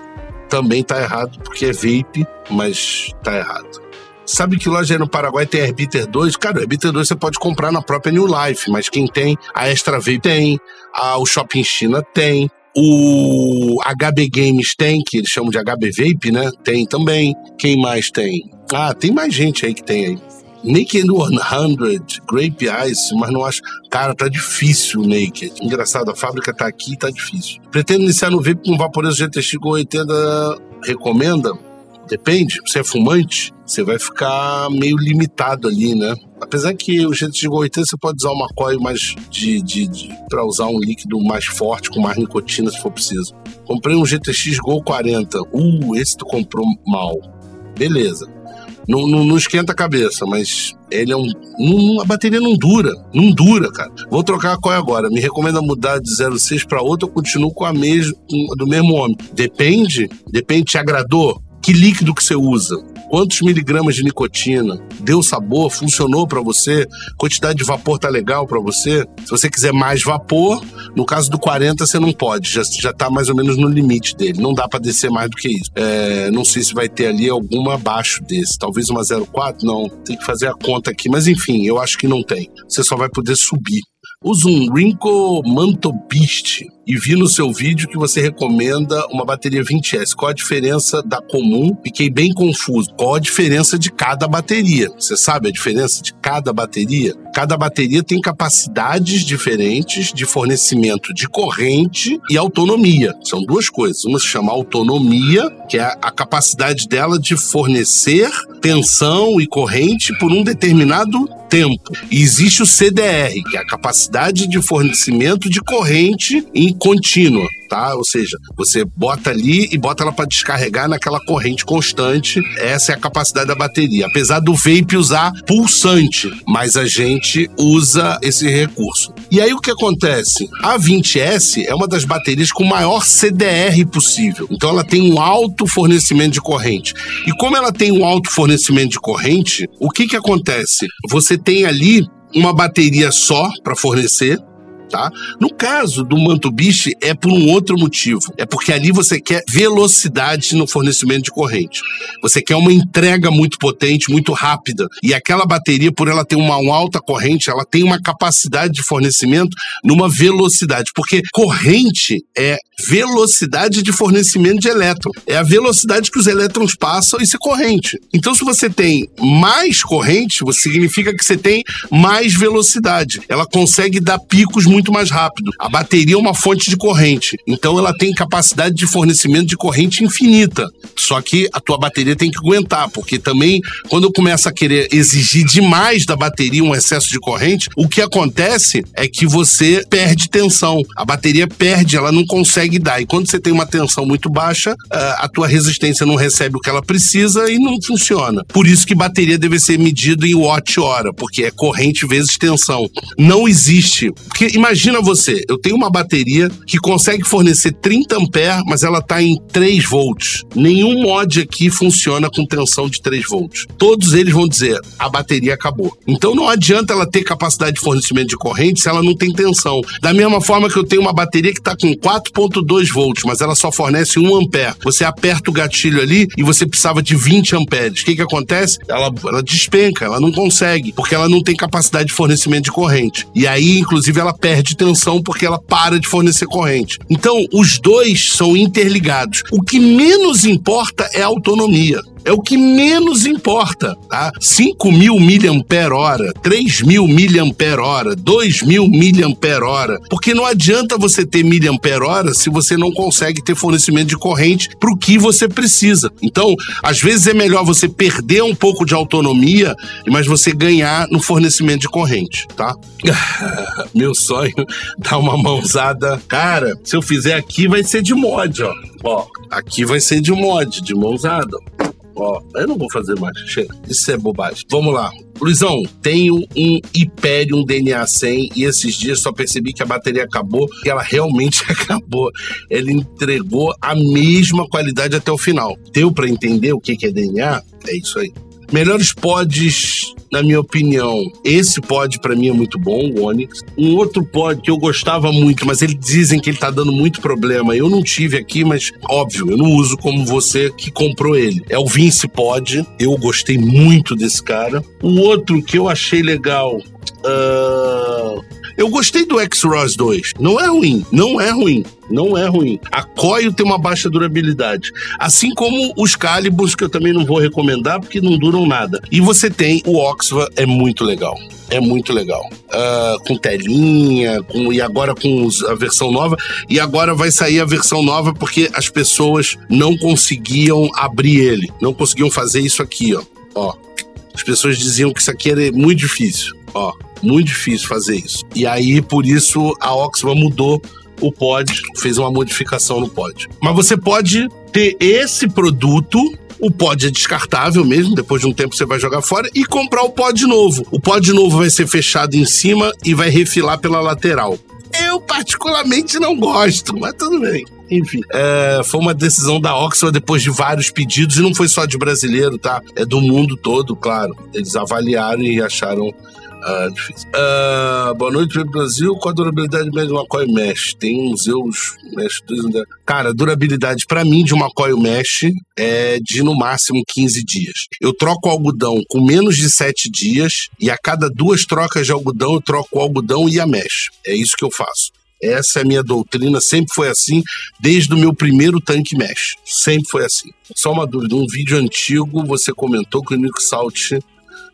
Também tá errado, porque é vape, mas tá errado. Sabe que loja aí no Paraguai tem Herbiter 2? Cara, o Herbiter 2 você pode comprar na própria New Life, mas quem tem, a Extra Vape tem, a, o Shopping China tem. O HB Games tem, que eles chamam de HB Vape, né? Tem também. Quem mais tem? Ah, tem mais gente aí que tem aí. Naked 100, Grape Ice, mas não acho. Cara, tá difícil o Naked. Engraçado, a fábrica tá aqui e tá difícil. Pretendo iniciar no vape com Vaporeso GTX Go 80. Recomenda? Depende. Você é fumante? Você vai ficar meio limitado ali, né? Apesar que o GTX Go 80 você pode usar uma coil mais de, de, de para usar um líquido mais forte, com mais nicotina se for preciso. Comprei um GTX Go 40. Uh, esse tu comprou mal. Beleza não, não, não, esquenta a cabeça, mas ele é um. Não, a bateria não dura. Não dura, cara. Vou trocar a coil agora. Me recomenda mudar de 0,6 para outra ou continuo com a mesma, do mesmo homem? Depende. Depende, te agradou? Que líquido que você usa? Quantos miligramas de nicotina? Deu sabor? Funcionou para você? Quantidade de vapor tá legal para você? Se você quiser mais vapor, no caso do 40 você não pode, já, já tá mais ou menos no limite dele. Não dá para descer mais do que isso. É, não sei se vai ter ali alguma abaixo desse. Talvez uma 04? Não. Tem que fazer a conta aqui. Mas enfim, eu acho que não tem. Você só vai poder subir. Usa um Rinco e vi no seu vídeo que você recomenda uma bateria 20S. Qual a diferença da comum? Fiquei bem confuso. Qual a diferença de cada bateria? Você sabe a diferença de cada bateria? Cada bateria tem capacidades diferentes de fornecimento de corrente e autonomia. São duas coisas. Uma se chama autonomia, que é a capacidade dela de fornecer tensão e corrente por um determinado tempo. E existe o CDR, que é a capacidade de fornecimento de corrente em contínua, tá? Ou seja, você bota ali e bota ela para descarregar naquela corrente constante. Essa é a capacidade da bateria. Apesar do vape usar pulsante, mas a gente usa esse recurso. E aí o que acontece? A 20S é uma das baterias com maior CDR possível. Então ela tem um alto fornecimento de corrente. E como ela tem um alto fornecimento de corrente, o que que acontece? Você tem ali uma bateria só para fornecer, tá? No caso do Mantubiche é por um outro motivo. É porque ali você quer velocidade no fornecimento de corrente. Você quer uma entrega muito potente, muito rápida. E aquela bateria, por ela ter uma alta corrente, ela tem uma capacidade de fornecimento numa velocidade. Porque corrente é velocidade de fornecimento de elétron. É a velocidade que os elétrons passam, isso é corrente. Então, se você tem mais corrente, significa que você tem mais velocidade. Ela consegue dar picos muito mais rápido. A bateria é uma fonte de corrente. Então, ela tem capacidade de fornecimento de corrente infinita. Só que a tua bateria tem que aguentar, porque também, quando eu começo a querer exigir demais da bateria um excesso de corrente, o que acontece é que você perde tensão. A bateria perde, ela não consegue dar. E quando você tem uma tensão muito baixa, a tua resistência não recebe o que ela precisa e não funciona. Por isso que bateria deve ser medido em watt-hora, porque é corrente vezes tensão. Não existe. Porque imagina você, eu tenho uma bateria que consegue fornecer 30 amperes, mas ela está em 3 volts. Nenhum mod aqui funciona com tensão de 3 volts. Todos eles vão dizer, a bateria acabou. Então não adianta ela ter capacidade de fornecimento de corrente se ela não tem tensão. Da mesma forma que eu tenho uma bateria que está com 4.2 2 volts, mas ela só fornece 1 ampere. Você aperta o gatilho ali e você precisava de 20 amperes. O que que acontece? Ela, ela despenca, ela não consegue, porque ela não tem capacidade de fornecimento de corrente. E aí, inclusive, ela perde tensão porque ela para de fornecer corrente. Então, os dois são interligados. O que menos importa é a autonomia é o que menos importa, tá? 5 mil miliampere-hora, 3 mil miliampere-hora, 2 mil miliampere-hora, porque não adianta você ter miliampere-hora se você não consegue ter fornecimento de corrente para o que você precisa. Então, às vezes é melhor você perder um pouco de autonomia, mas você ganhar no fornecimento de corrente, tá? [laughs] Meu sonho [laughs] dar uma mãozada. Cara, se eu fizer aqui vai ser de mod, ó. Ó, aqui vai ser de mod, de mãozada. Ó, eu não vou fazer mais. Chega. Isso é bobagem. Vamos lá. Luizão, tenho um Hyperion DNA 100 e esses dias só percebi que a bateria acabou e ela realmente [laughs] acabou. Ela entregou a mesma qualidade até o final. Deu para entender o que é DNA? É isso aí. Melhores pods, na minha opinião, esse pod para mim é muito bom, o Onix. Um outro pod que eu gostava muito, mas eles dizem que ele tá dando muito problema. Eu não tive aqui, mas óbvio, eu não uso como você que comprou ele. É o Vince Pod. Eu gostei muito desse cara. Um outro que eu achei legal. Uh Eu gostei do X-Ross 2. Não é ruim, não é ruim. Não é ruim. A Coil tem uma baixa durabilidade. Assim como os Caliburs, que eu também não vou recomendar, porque não duram nada. E você tem o Oxva, é muito legal. É muito legal. Uh, com telinha, com, e agora com os, a versão nova. E agora vai sair a versão nova porque as pessoas não conseguiam abrir ele. Não conseguiam fazer isso aqui, ó. ó. As pessoas diziam que isso aqui era muito difícil. Ó, muito difícil fazer isso. E aí, por isso, a Oxfam mudou o pod, fez uma modificação no pod. Mas você pode ter esse produto o pod é descartável mesmo, depois de um tempo você vai jogar fora e comprar o pod novo. O pod novo vai ser fechado em cima e vai refilar pela lateral. Eu particularmente não gosto, mas tudo bem. Enfim, é, foi uma decisão da Oxford depois de vários pedidos, e não foi só de brasileiro, tá? É do mundo todo, claro. Eles avaliaram e acharam ah, difícil. Ah, boa noite, Brasil. Qual a durabilidade média de uma coil mesh? Tem um Zeus mesh 2 Cara, durabilidade para mim de uma coil mesh é de no máximo 15 dias. Eu troco algodão com menos de 7 dias e a cada duas trocas de algodão eu troco o algodão e a mesh. É isso que eu faço. Essa é a minha doutrina, sempre foi assim, desde o meu primeiro tanque mesh. Sempre foi assim. Só uma dúvida, um vídeo antigo você comentou que o Nick Salt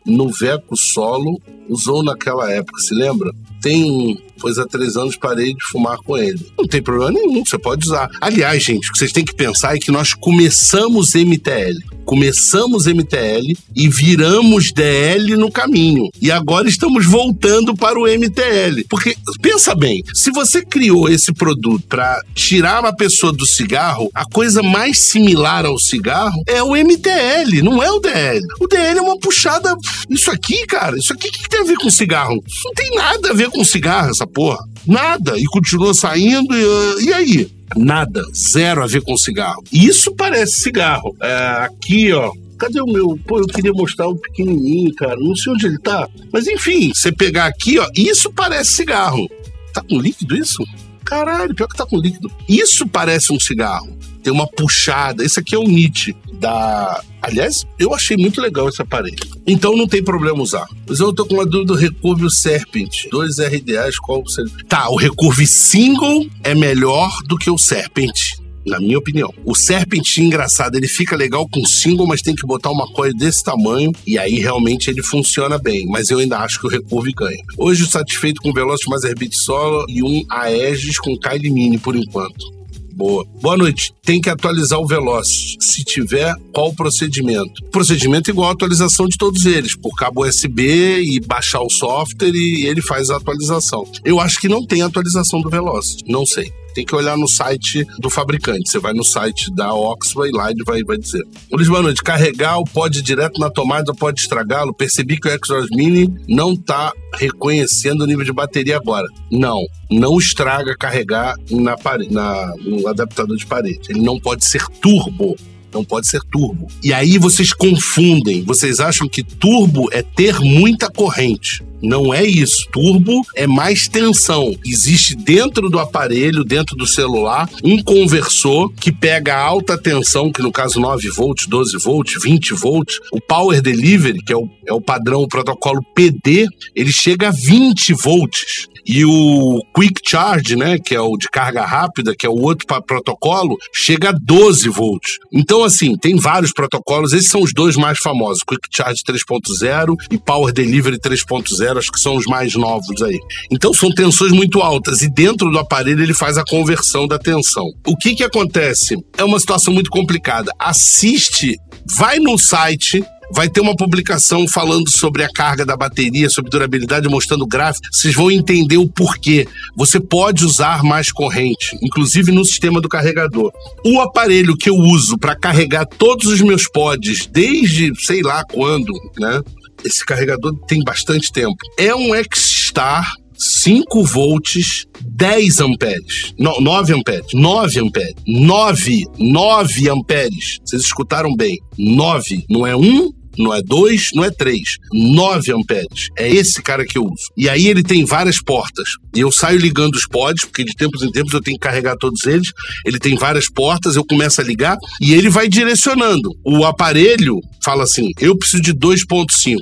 no Veco Solo usou naquela época, se lembra? Tem, pois há três anos parei de fumar com ele. Não tem problema nenhum, você pode usar. Aliás, gente, o que vocês têm que pensar é que nós começamos MTL. Começamos MTL e viramos DL no caminho. E agora estamos voltando para o MTL. Porque, pensa bem, se você criou esse produto para tirar a pessoa do cigarro, a coisa mais similar ao cigarro é o MTL, não é o DL. O DL é uma puxada. Isso aqui, cara, isso aqui que tem a ver com cigarro? Isso não tem nada a ver com cigarro, essa porra. Nada. E continua saindo. E, e aí? Nada. Zero a ver com cigarro. Isso parece cigarro. É, aqui, ó. Cadê o meu? Pô, eu queria mostrar o pequenininho, cara. Não sei onde ele tá. Mas enfim, você pegar aqui, ó. Isso parece cigarro. Tá com líquido isso? Caralho, pior que tá com líquido. Isso parece um cigarro. Tem uma puxada. Esse aqui é o Nietzsche da. Aliás, eu achei muito legal esse aparelho. Então não tem problema usar. Mas eu tô com uma dúvida do Recurve Serpent. Dois RDAs, qual você. Tá, o Recurve Single é melhor do que o Serpent. Na minha opinião. O Serpent, engraçado, ele fica legal com single, mas tem que botar uma coisa desse tamanho e aí realmente ele funciona bem. Mas eu ainda acho que o Recurve ganha. Hoje, satisfeito com o Velocity Master Beat Solo e um Aegis com Kylie Mini por enquanto. Boa. Boa noite. Tem que atualizar o Veloz. Se tiver, qual o procedimento? Procedimento igual a atualização de todos eles, por cabo USB e baixar o software e ele faz a atualização. Eu acho que não tem atualização do Veloz. Não sei tem que olhar no site do fabricante. Você vai no site da Oxford e lá ele vai, vai dizer. Luiz, boa noite. Carregar o pod direto na tomada pode estragá-lo? Percebi que o Exos Mini não está reconhecendo o nível de bateria agora. Não, não estraga carregar na, na, no adaptador de parede. Ele não pode ser turbo. Não pode ser turbo. E aí vocês confundem. Vocês acham que turbo é ter muita corrente. Não é isso. Turbo é mais tensão. Existe dentro do aparelho, dentro do celular, um conversor que pega alta tensão, que no caso 9 volts, 12 volts, 20 volts. O Power Delivery, que é o, é o padrão, o protocolo PD, ele chega a 20 volts. E o Quick Charge, né, que é o de carga rápida, que é o outro protocolo, chega a 12 volts. Então, assim, tem vários protocolos, esses são os dois mais famosos, Quick Charge 3.0 e Power Delivery 3.0 acho que são os mais novos aí. Então são tensões muito altas e dentro do aparelho ele faz a conversão da tensão. O que que acontece? É uma situação muito complicada. Assiste, vai no site vai ter uma publicação falando sobre a carga da bateria, sobre durabilidade, mostrando gráfico. Vocês vão entender o porquê. Você pode usar mais corrente, inclusive no sistema do carregador. O aparelho que eu uso para carregar todos os meus pods, desde sei lá quando, né? esse carregador tem bastante tempo. É um X-Star 5 volts, 10 amperes. No, 9 amperes. 9 amperes. 9. 9 amperes. Vocês escutaram bem. 9. Não é 1, não é 2, não é 3. 9 amperes. É esse cara que eu uso. E aí ele tem várias portas. E eu saio ligando os pods, porque de tempos em tempos eu tenho que carregar todos eles. Ele tem várias portas, eu começo a ligar e ele vai direcionando. O aparelho fala assim: eu preciso de 2,5.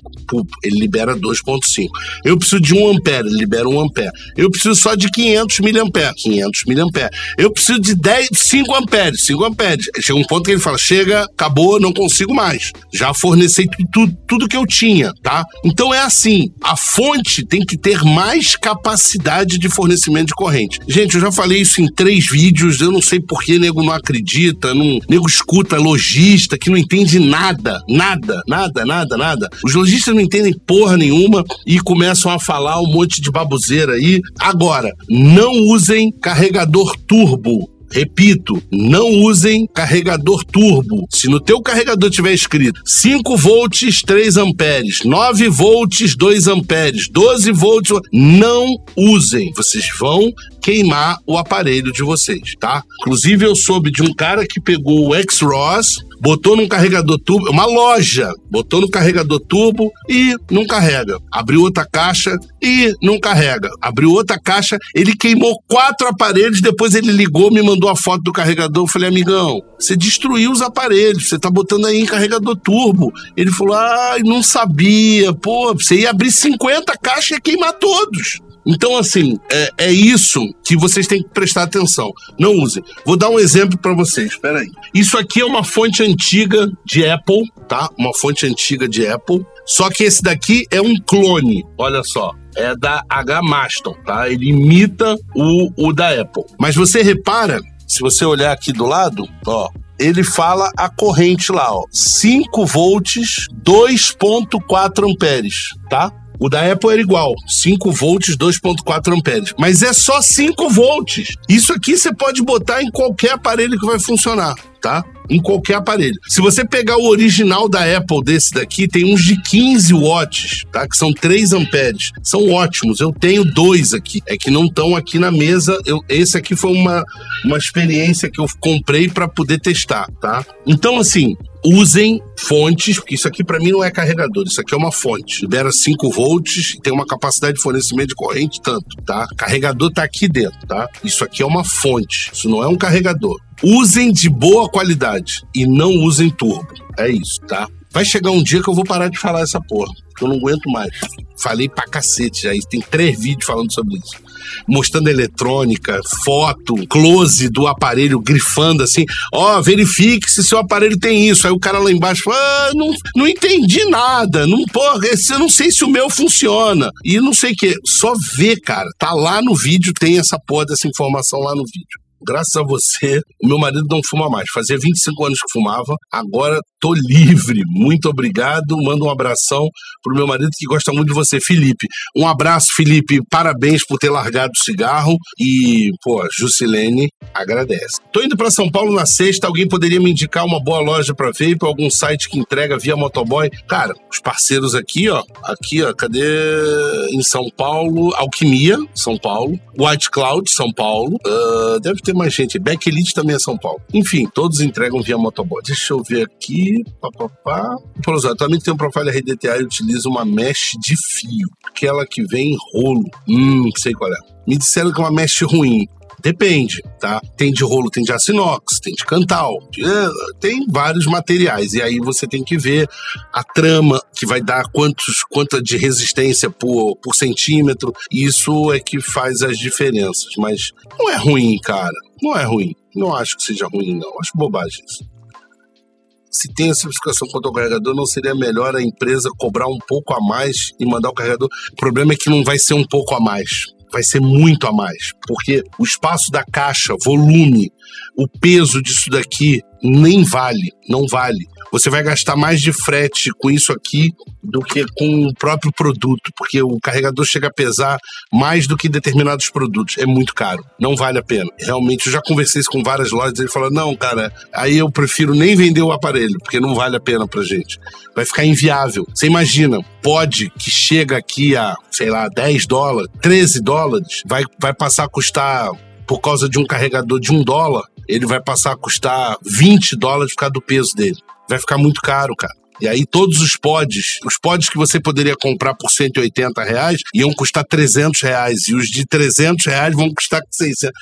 Ele libera 2,5. Eu preciso de 1 ampere, ele libera 1 ampere. Eu preciso só de 500 miliamperes, 500 miliamperes. Eu preciso de 10, 5 amperes, 5 amperes. Chega um ponto que ele fala: chega, acabou, não consigo mais. Já forneci tudo, tudo que eu tinha, tá? Então é assim: a fonte tem que ter mais capacidade de fornecimento de corrente. Gente, eu já falei isso em três vídeos, eu não sei por que nego não acredita, não, nego escuta lojista que não entende nada, nada, nada, nada, nada. Os lojistas não entendem porra nenhuma e começam a falar um monte de baboseira aí. Agora, não usem carregador turbo Repito, não usem carregador turbo. Se no teu carregador tiver escrito 5 volts 3 amperes, 9 volts 2 amperes, 12 volts, não usem. Vocês vão queimar o aparelho de vocês, tá? Inclusive eu soube de um cara que pegou o X-Ross botou num carregador turbo, uma loja, botou no carregador turbo e não carrega. Abriu outra caixa e não carrega. Abriu outra caixa, ele queimou quatro aparelhos, depois ele ligou, me mandou a foto do carregador, eu falei, amigão, você destruiu os aparelhos, você tá botando aí em carregador turbo. Ele falou, ah, não sabia, pô, você ia abrir 50 caixas e ia queimar todos. Então, assim, é, é, isso que vocês têm que prestar atenção. Não usem. Vou dar um exemplo para vocês. Espera aí. Isso aqui é uma fonte antiga de Apple, tá? Uma fonte antiga de Apple. Só que esse daqui é um clone. Olha só é da H Maston, tá? Ele imita o, o da Apple. Mas você repara, se você olhar aqui do lado, ó, ele fala a corrente lá, ó, 5 volts, 2.4 amperes, tá? O da Apple era igual, 5 volts, 2.4 amperes. Mas é só 5 volts. Isso aqui você pode botar em qualquer aparelho que vai funcionar, tá? em qualquer aparelho. Se você pegar o original da Apple desse daqui, tem uns de 15 watts, tá? Que são 3 amperes. São ótimos. Eu tenho dois aqui. É que não estão aqui na mesa. Eu, esse aqui foi uma, uma experiência que eu comprei para poder testar, tá? Então, assim, usem fontes, porque isso aqui para mim não é carregador, isso aqui é uma fonte. Libera 5 volts e tem uma capacidade de fornecimento de corrente tanto, tá? Carregador tá aqui dentro, tá? Isso aqui é uma fonte, isso não é um carregador. Usem de boa qualidade e não usem turbo. É isso, tá? Vai chegar um dia que eu vou parar de falar essa porra, eu não aguento mais. Falei pra cacete já, tem três vídeos falando sobre isso. Mostrando eletrônica, foto, close do aparelho, grifando assim, ó, oh, verifique se seu aparelho tem isso. Aí o cara lá embaixo fala, ah, não, não entendi nada, não, porra, eu não sei se o meu funciona. E não sei o que, só vê, cara, tá lá no vídeo, tem essa porra dessa informação lá no vídeo graças a você, o meu marido não fuma mais. Fazia 25 anos que fumava, agora tô livre. Muito obrigado. Manda um abração pro meu marido que gosta muito de você, Felipe. Um abraço, Felipe. Parabéns por ter largado o cigarro e, pô, Jusilene agradece. Tô indo para São Paulo na sexta. Alguém poderia me indicar uma boa loja para vape, algum site que entrega via motoboy? Cara, os parceiros aqui, ó, aqui, ó, cadê em São Paulo? Alquimia, São Paulo. White Cloud, São Paulo. Uh, deve ter mais gente. Back Elite também é São Paulo. Enfim, todos entregam via motoboy. Deixa eu ver aqui. Pá, pá, pá. Por exemplo, também tem um profile RDTA e utiliza uma mesh de fio. Aquela que vem em rolo. Hum, sei qual é. Me disseram que é uma mesh ruim. Depende, tá? Tem de rolo, tem de aço inox, tem de cantal, é, tem vários materiais. E aí você tem que ver a trama que vai dar quantos, quanta de resistência por, por centímetro. Isso é que faz as diferenças. Mas não é ruim, cara. Não é ruim. Não acho que seja ruim, não. Acho bobagem isso. Se tem a certificação quanto ao carregador, não seria melhor a empresa cobrar um pouco a mais e mandar o carregador? O problema é que não vai ser um pouco a mais vai ser muito a mais, porque o espaço da caixa, volume, o peso disso daqui nem vale, não vale você vai gastar mais de frete com isso aqui do que com o próprio produto, porque o carregador chega a pesar mais do que determinados produtos. É muito caro, não vale a pena. Realmente, eu já conversei isso com várias lojas, ele falou: não, cara, aí eu prefiro nem vender o aparelho, porque não vale a pena pra gente. Vai ficar inviável. Você imagina, pode que chega aqui a, sei lá, 10 dólares, 13 dólares, vai, vai passar a custar por causa de um carregador de um dólar, ele vai passar a custar 20 dólares por causa do peso dele vai ficar muito caro, cara. E aí todos os pods, os pods que você poderia comprar por 180 reais, iam custar 300 reais. E os de 300 reais vão custar 600.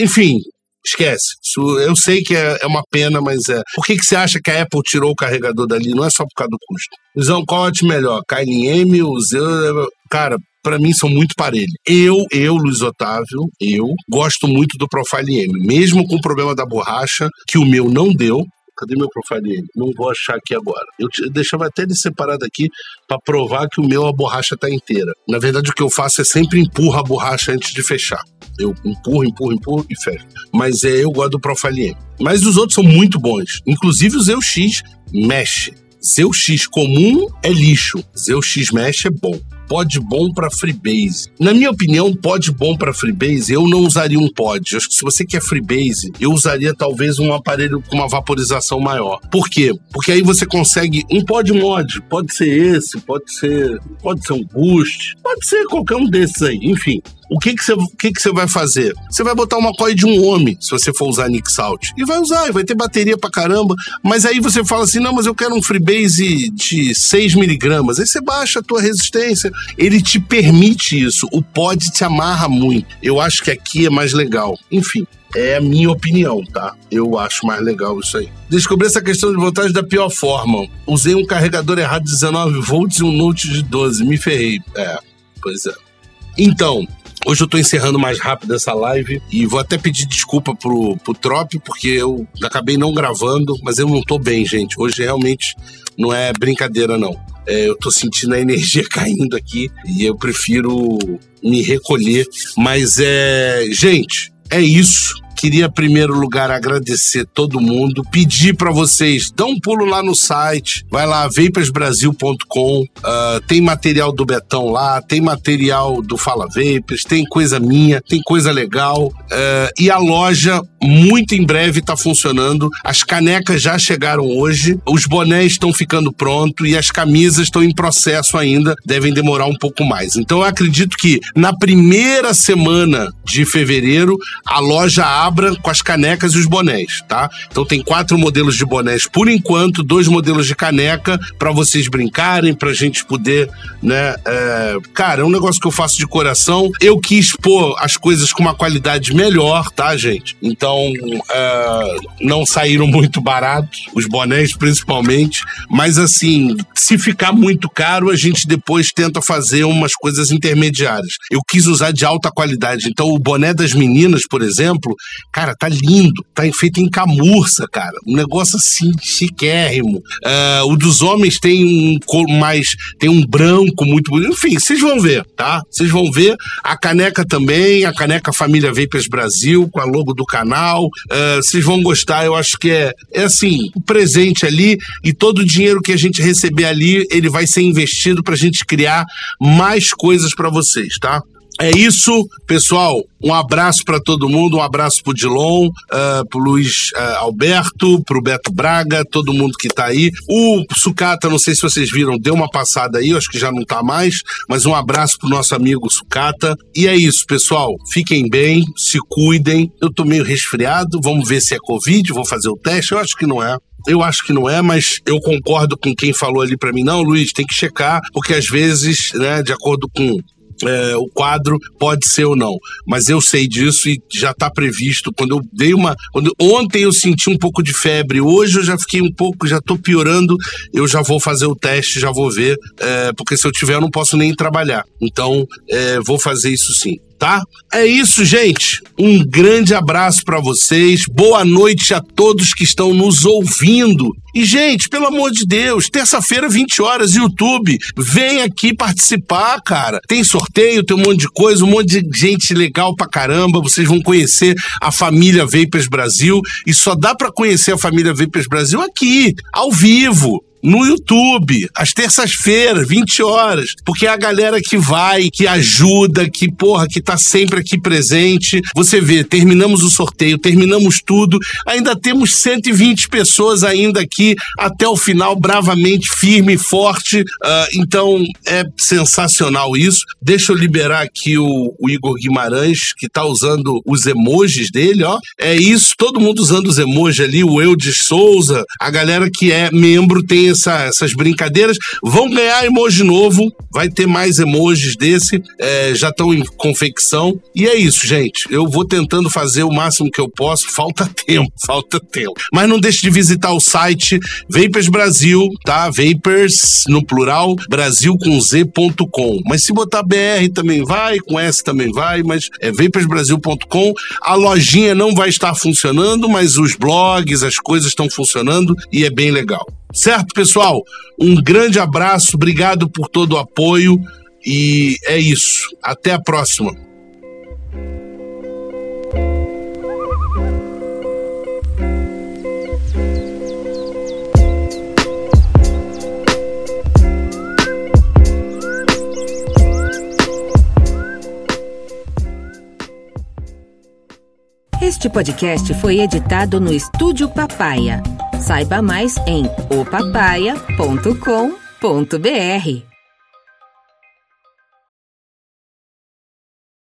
Enfim, esquece. Isso, eu sei que é, é, uma pena, mas é. Por que, que você acha que a Apple tirou o carregador dali? Não é só por causa do custo. Então, qual é melhor? KNM, o Zero. Cara, para mim são muito parelhos. Eu, eu, Luiz Otávio, eu gosto muito do Profile M, mesmo com o problema da borracha, que o meu não deu. Cadê meu profile M? Não vou achar aqui agora. Eu, deixava até ele separado aqui para provar que o meu a borracha tá inteira. Na verdade, o que eu faço é sempre empurra a borracha antes de fechar. Eu empurro, empurro, empurro e fecho. Mas é, eu gosto do Profile M. Mas os outros são muito bons. Inclusive o Zeu X mexe. Zeu X comum é lixo. Zeu X mesh é bom pod bom para Freebase. Na minha opinião, pod bom para Freebase, eu não usaria um pod. Acho que se você quer Freebase, eu usaria talvez um aparelho com uma vaporização maior. Por quê? Porque aí você consegue um pod mod, pode ser esse, pode ser, pode ser um boost, pode ser qualquer um desses aí, enfim. O que que você que que vai fazer? Você vai botar uma coil de um homem, se você for usar Nick Salt. E vai usar, e vai ter bateria pra caramba. Mas aí você fala assim: não, mas eu quero um Freebase de 6 miligramas. Aí você baixa a tua resistência. Ele te permite isso. O pod te amarra muito. Eu acho que aqui é mais legal. Enfim. É a minha opinião, tá? Eu acho mais legal isso aí. Descobri essa questão de voltagem da pior forma. Usei um carregador errado de 19 volts e um Note de 12. Me ferrei. É, pois é. Então, Hoje eu tô encerrando mais rápido essa live e vou até pedir desculpa pro, pro Trop, porque eu acabei não gravando, mas eu não tô bem, gente. Hoje realmente não é brincadeira, não. É, eu tô sentindo a energia [laughs] caindo aqui e eu prefiro me recolher. Mas é. Gente, é isso. Queria, em primeiro lugar, agradecer todo mundo, pedir para vocês, dá um pulo lá no site, vai lá, vapersbrasil.com, uh, ah, tem material do Betão lá, tem material do Fala Vapers, tem coisa minha, tem coisa legal, uh, e a loja muito em breve está funcionando. As canecas já chegaram hoje, os bonés estão ficando prontos e as camisas estão em processo ainda, devem demorar um pouco mais. Então eu acredito que na primeira semana de fevereiro a loja abra com as canecas e os bonés, tá? Então tem quatro modelos de bonés por enquanto, dois modelos de caneca para vocês brincarem, para a gente poder, né? É... Cara, é um negócio que eu faço de coração. Eu quis pôr as coisas com uma qualidade melhor, tá, gente? Então uh, não saíram muito baratos, os bonés principalmente, mas assim, se ficar muito caro, a gente depois tenta fazer umas coisas intermediárias. Eu quis usar de alta qualidade, então o boné das meninas, por exemplo, cara, tá lindo, tá feito em camurça, cara, um negócio assim chiquérrimo. Uh, o dos homens tem um mais, tem um branco muito bonito, enfim, vocês vão ver, tá? Vocês vão ver. A caneca também, a caneca Família Vapers Brasil, com a logo do canal. Uh, vocês vão gostar, eu acho que é, é assim, o presente ali e todo o dinheiro que a gente receber ali, ele vai ser investido para a gente criar mais coisas para vocês, tá? É isso, pessoal. Um abraço para todo mundo, um abraço pro Dilon, uh, pro Luiz uh, Alberto, pro Beto Braga, todo mundo que tá aí. O Sucata, não sei se vocês viram, deu uma passada aí, acho que já não tá mais, mas um abraço pro nosso amigo Sucata. E é isso, pessoal. Fiquem bem, se cuidem. Eu tô meio resfriado, vamos ver se é Covid, vou fazer o teste. Eu acho que não é. Eu acho que não é, mas eu concordo com quem falou ali para mim. Não, Luiz, tem que checar, porque às vezes, né, de acordo com é, o quadro pode ser ou não. Mas eu sei disso e já está previsto. Quando eu dei uma. Quando, ontem eu senti um pouco de febre, hoje eu já fiquei um pouco, já estou piorando. Eu já vou fazer o teste, já vou ver. É, porque se eu tiver, eu não posso nem trabalhar. Então, é, vou fazer isso sim tá? É isso, gente. Um grande abraço para vocês. Boa noite a todos que estão nos ouvindo. E, gente, pelo amor de Deus, terça-feira, 20 horas, YouTube. Vem aqui participar, cara. Tem sorteio, tem um monte de coisa, um monte de gente legal pra caramba. Vocês vão conhecer a família Vapers Brasil. E só dá para conhecer a família Vapers Brasil aqui, ao vivo no YouTube, às terças-feiras, 20 horas, porque é a galera que vai, que ajuda, que, porra, que tá sempre aqui presente. Você vê, terminamos o sorteio, terminamos tudo, ainda temos 120 pessoas ainda aqui até o final, bravamente, firme e forte. Uh, então, é sensacional isso. Deixa eu liberar aqui o, o Igor Guimarães, que tá usando os emojis dele, ó. É isso, todo mundo usando os emojis ali, o Eudes Souza, a galera que é membro tem essa, essas brincadeiras. Vão ganhar emoji novo, vai ter mais emojis desse, é, já estão em confecção. E é isso, gente. Eu vou tentando fazer o máximo que eu posso. Falta [laughs] tempo, falta tempo. Mas não deixe de visitar o site Vapers Brasil, tá? Vapers no plural, Brasil com Z.com. Mas se botar BR também vai, com S também vai, mas é vapersbrasil.com. A lojinha não vai estar funcionando, mas os blogs, as coisas estão funcionando e é bem legal. Certo, pessoal? Um grande abraço, obrigado por todo o apoio e é isso. Até a próxima. Este podcast foi editado no Estúdio Papaya. Saiba mais em opapaya.com.br.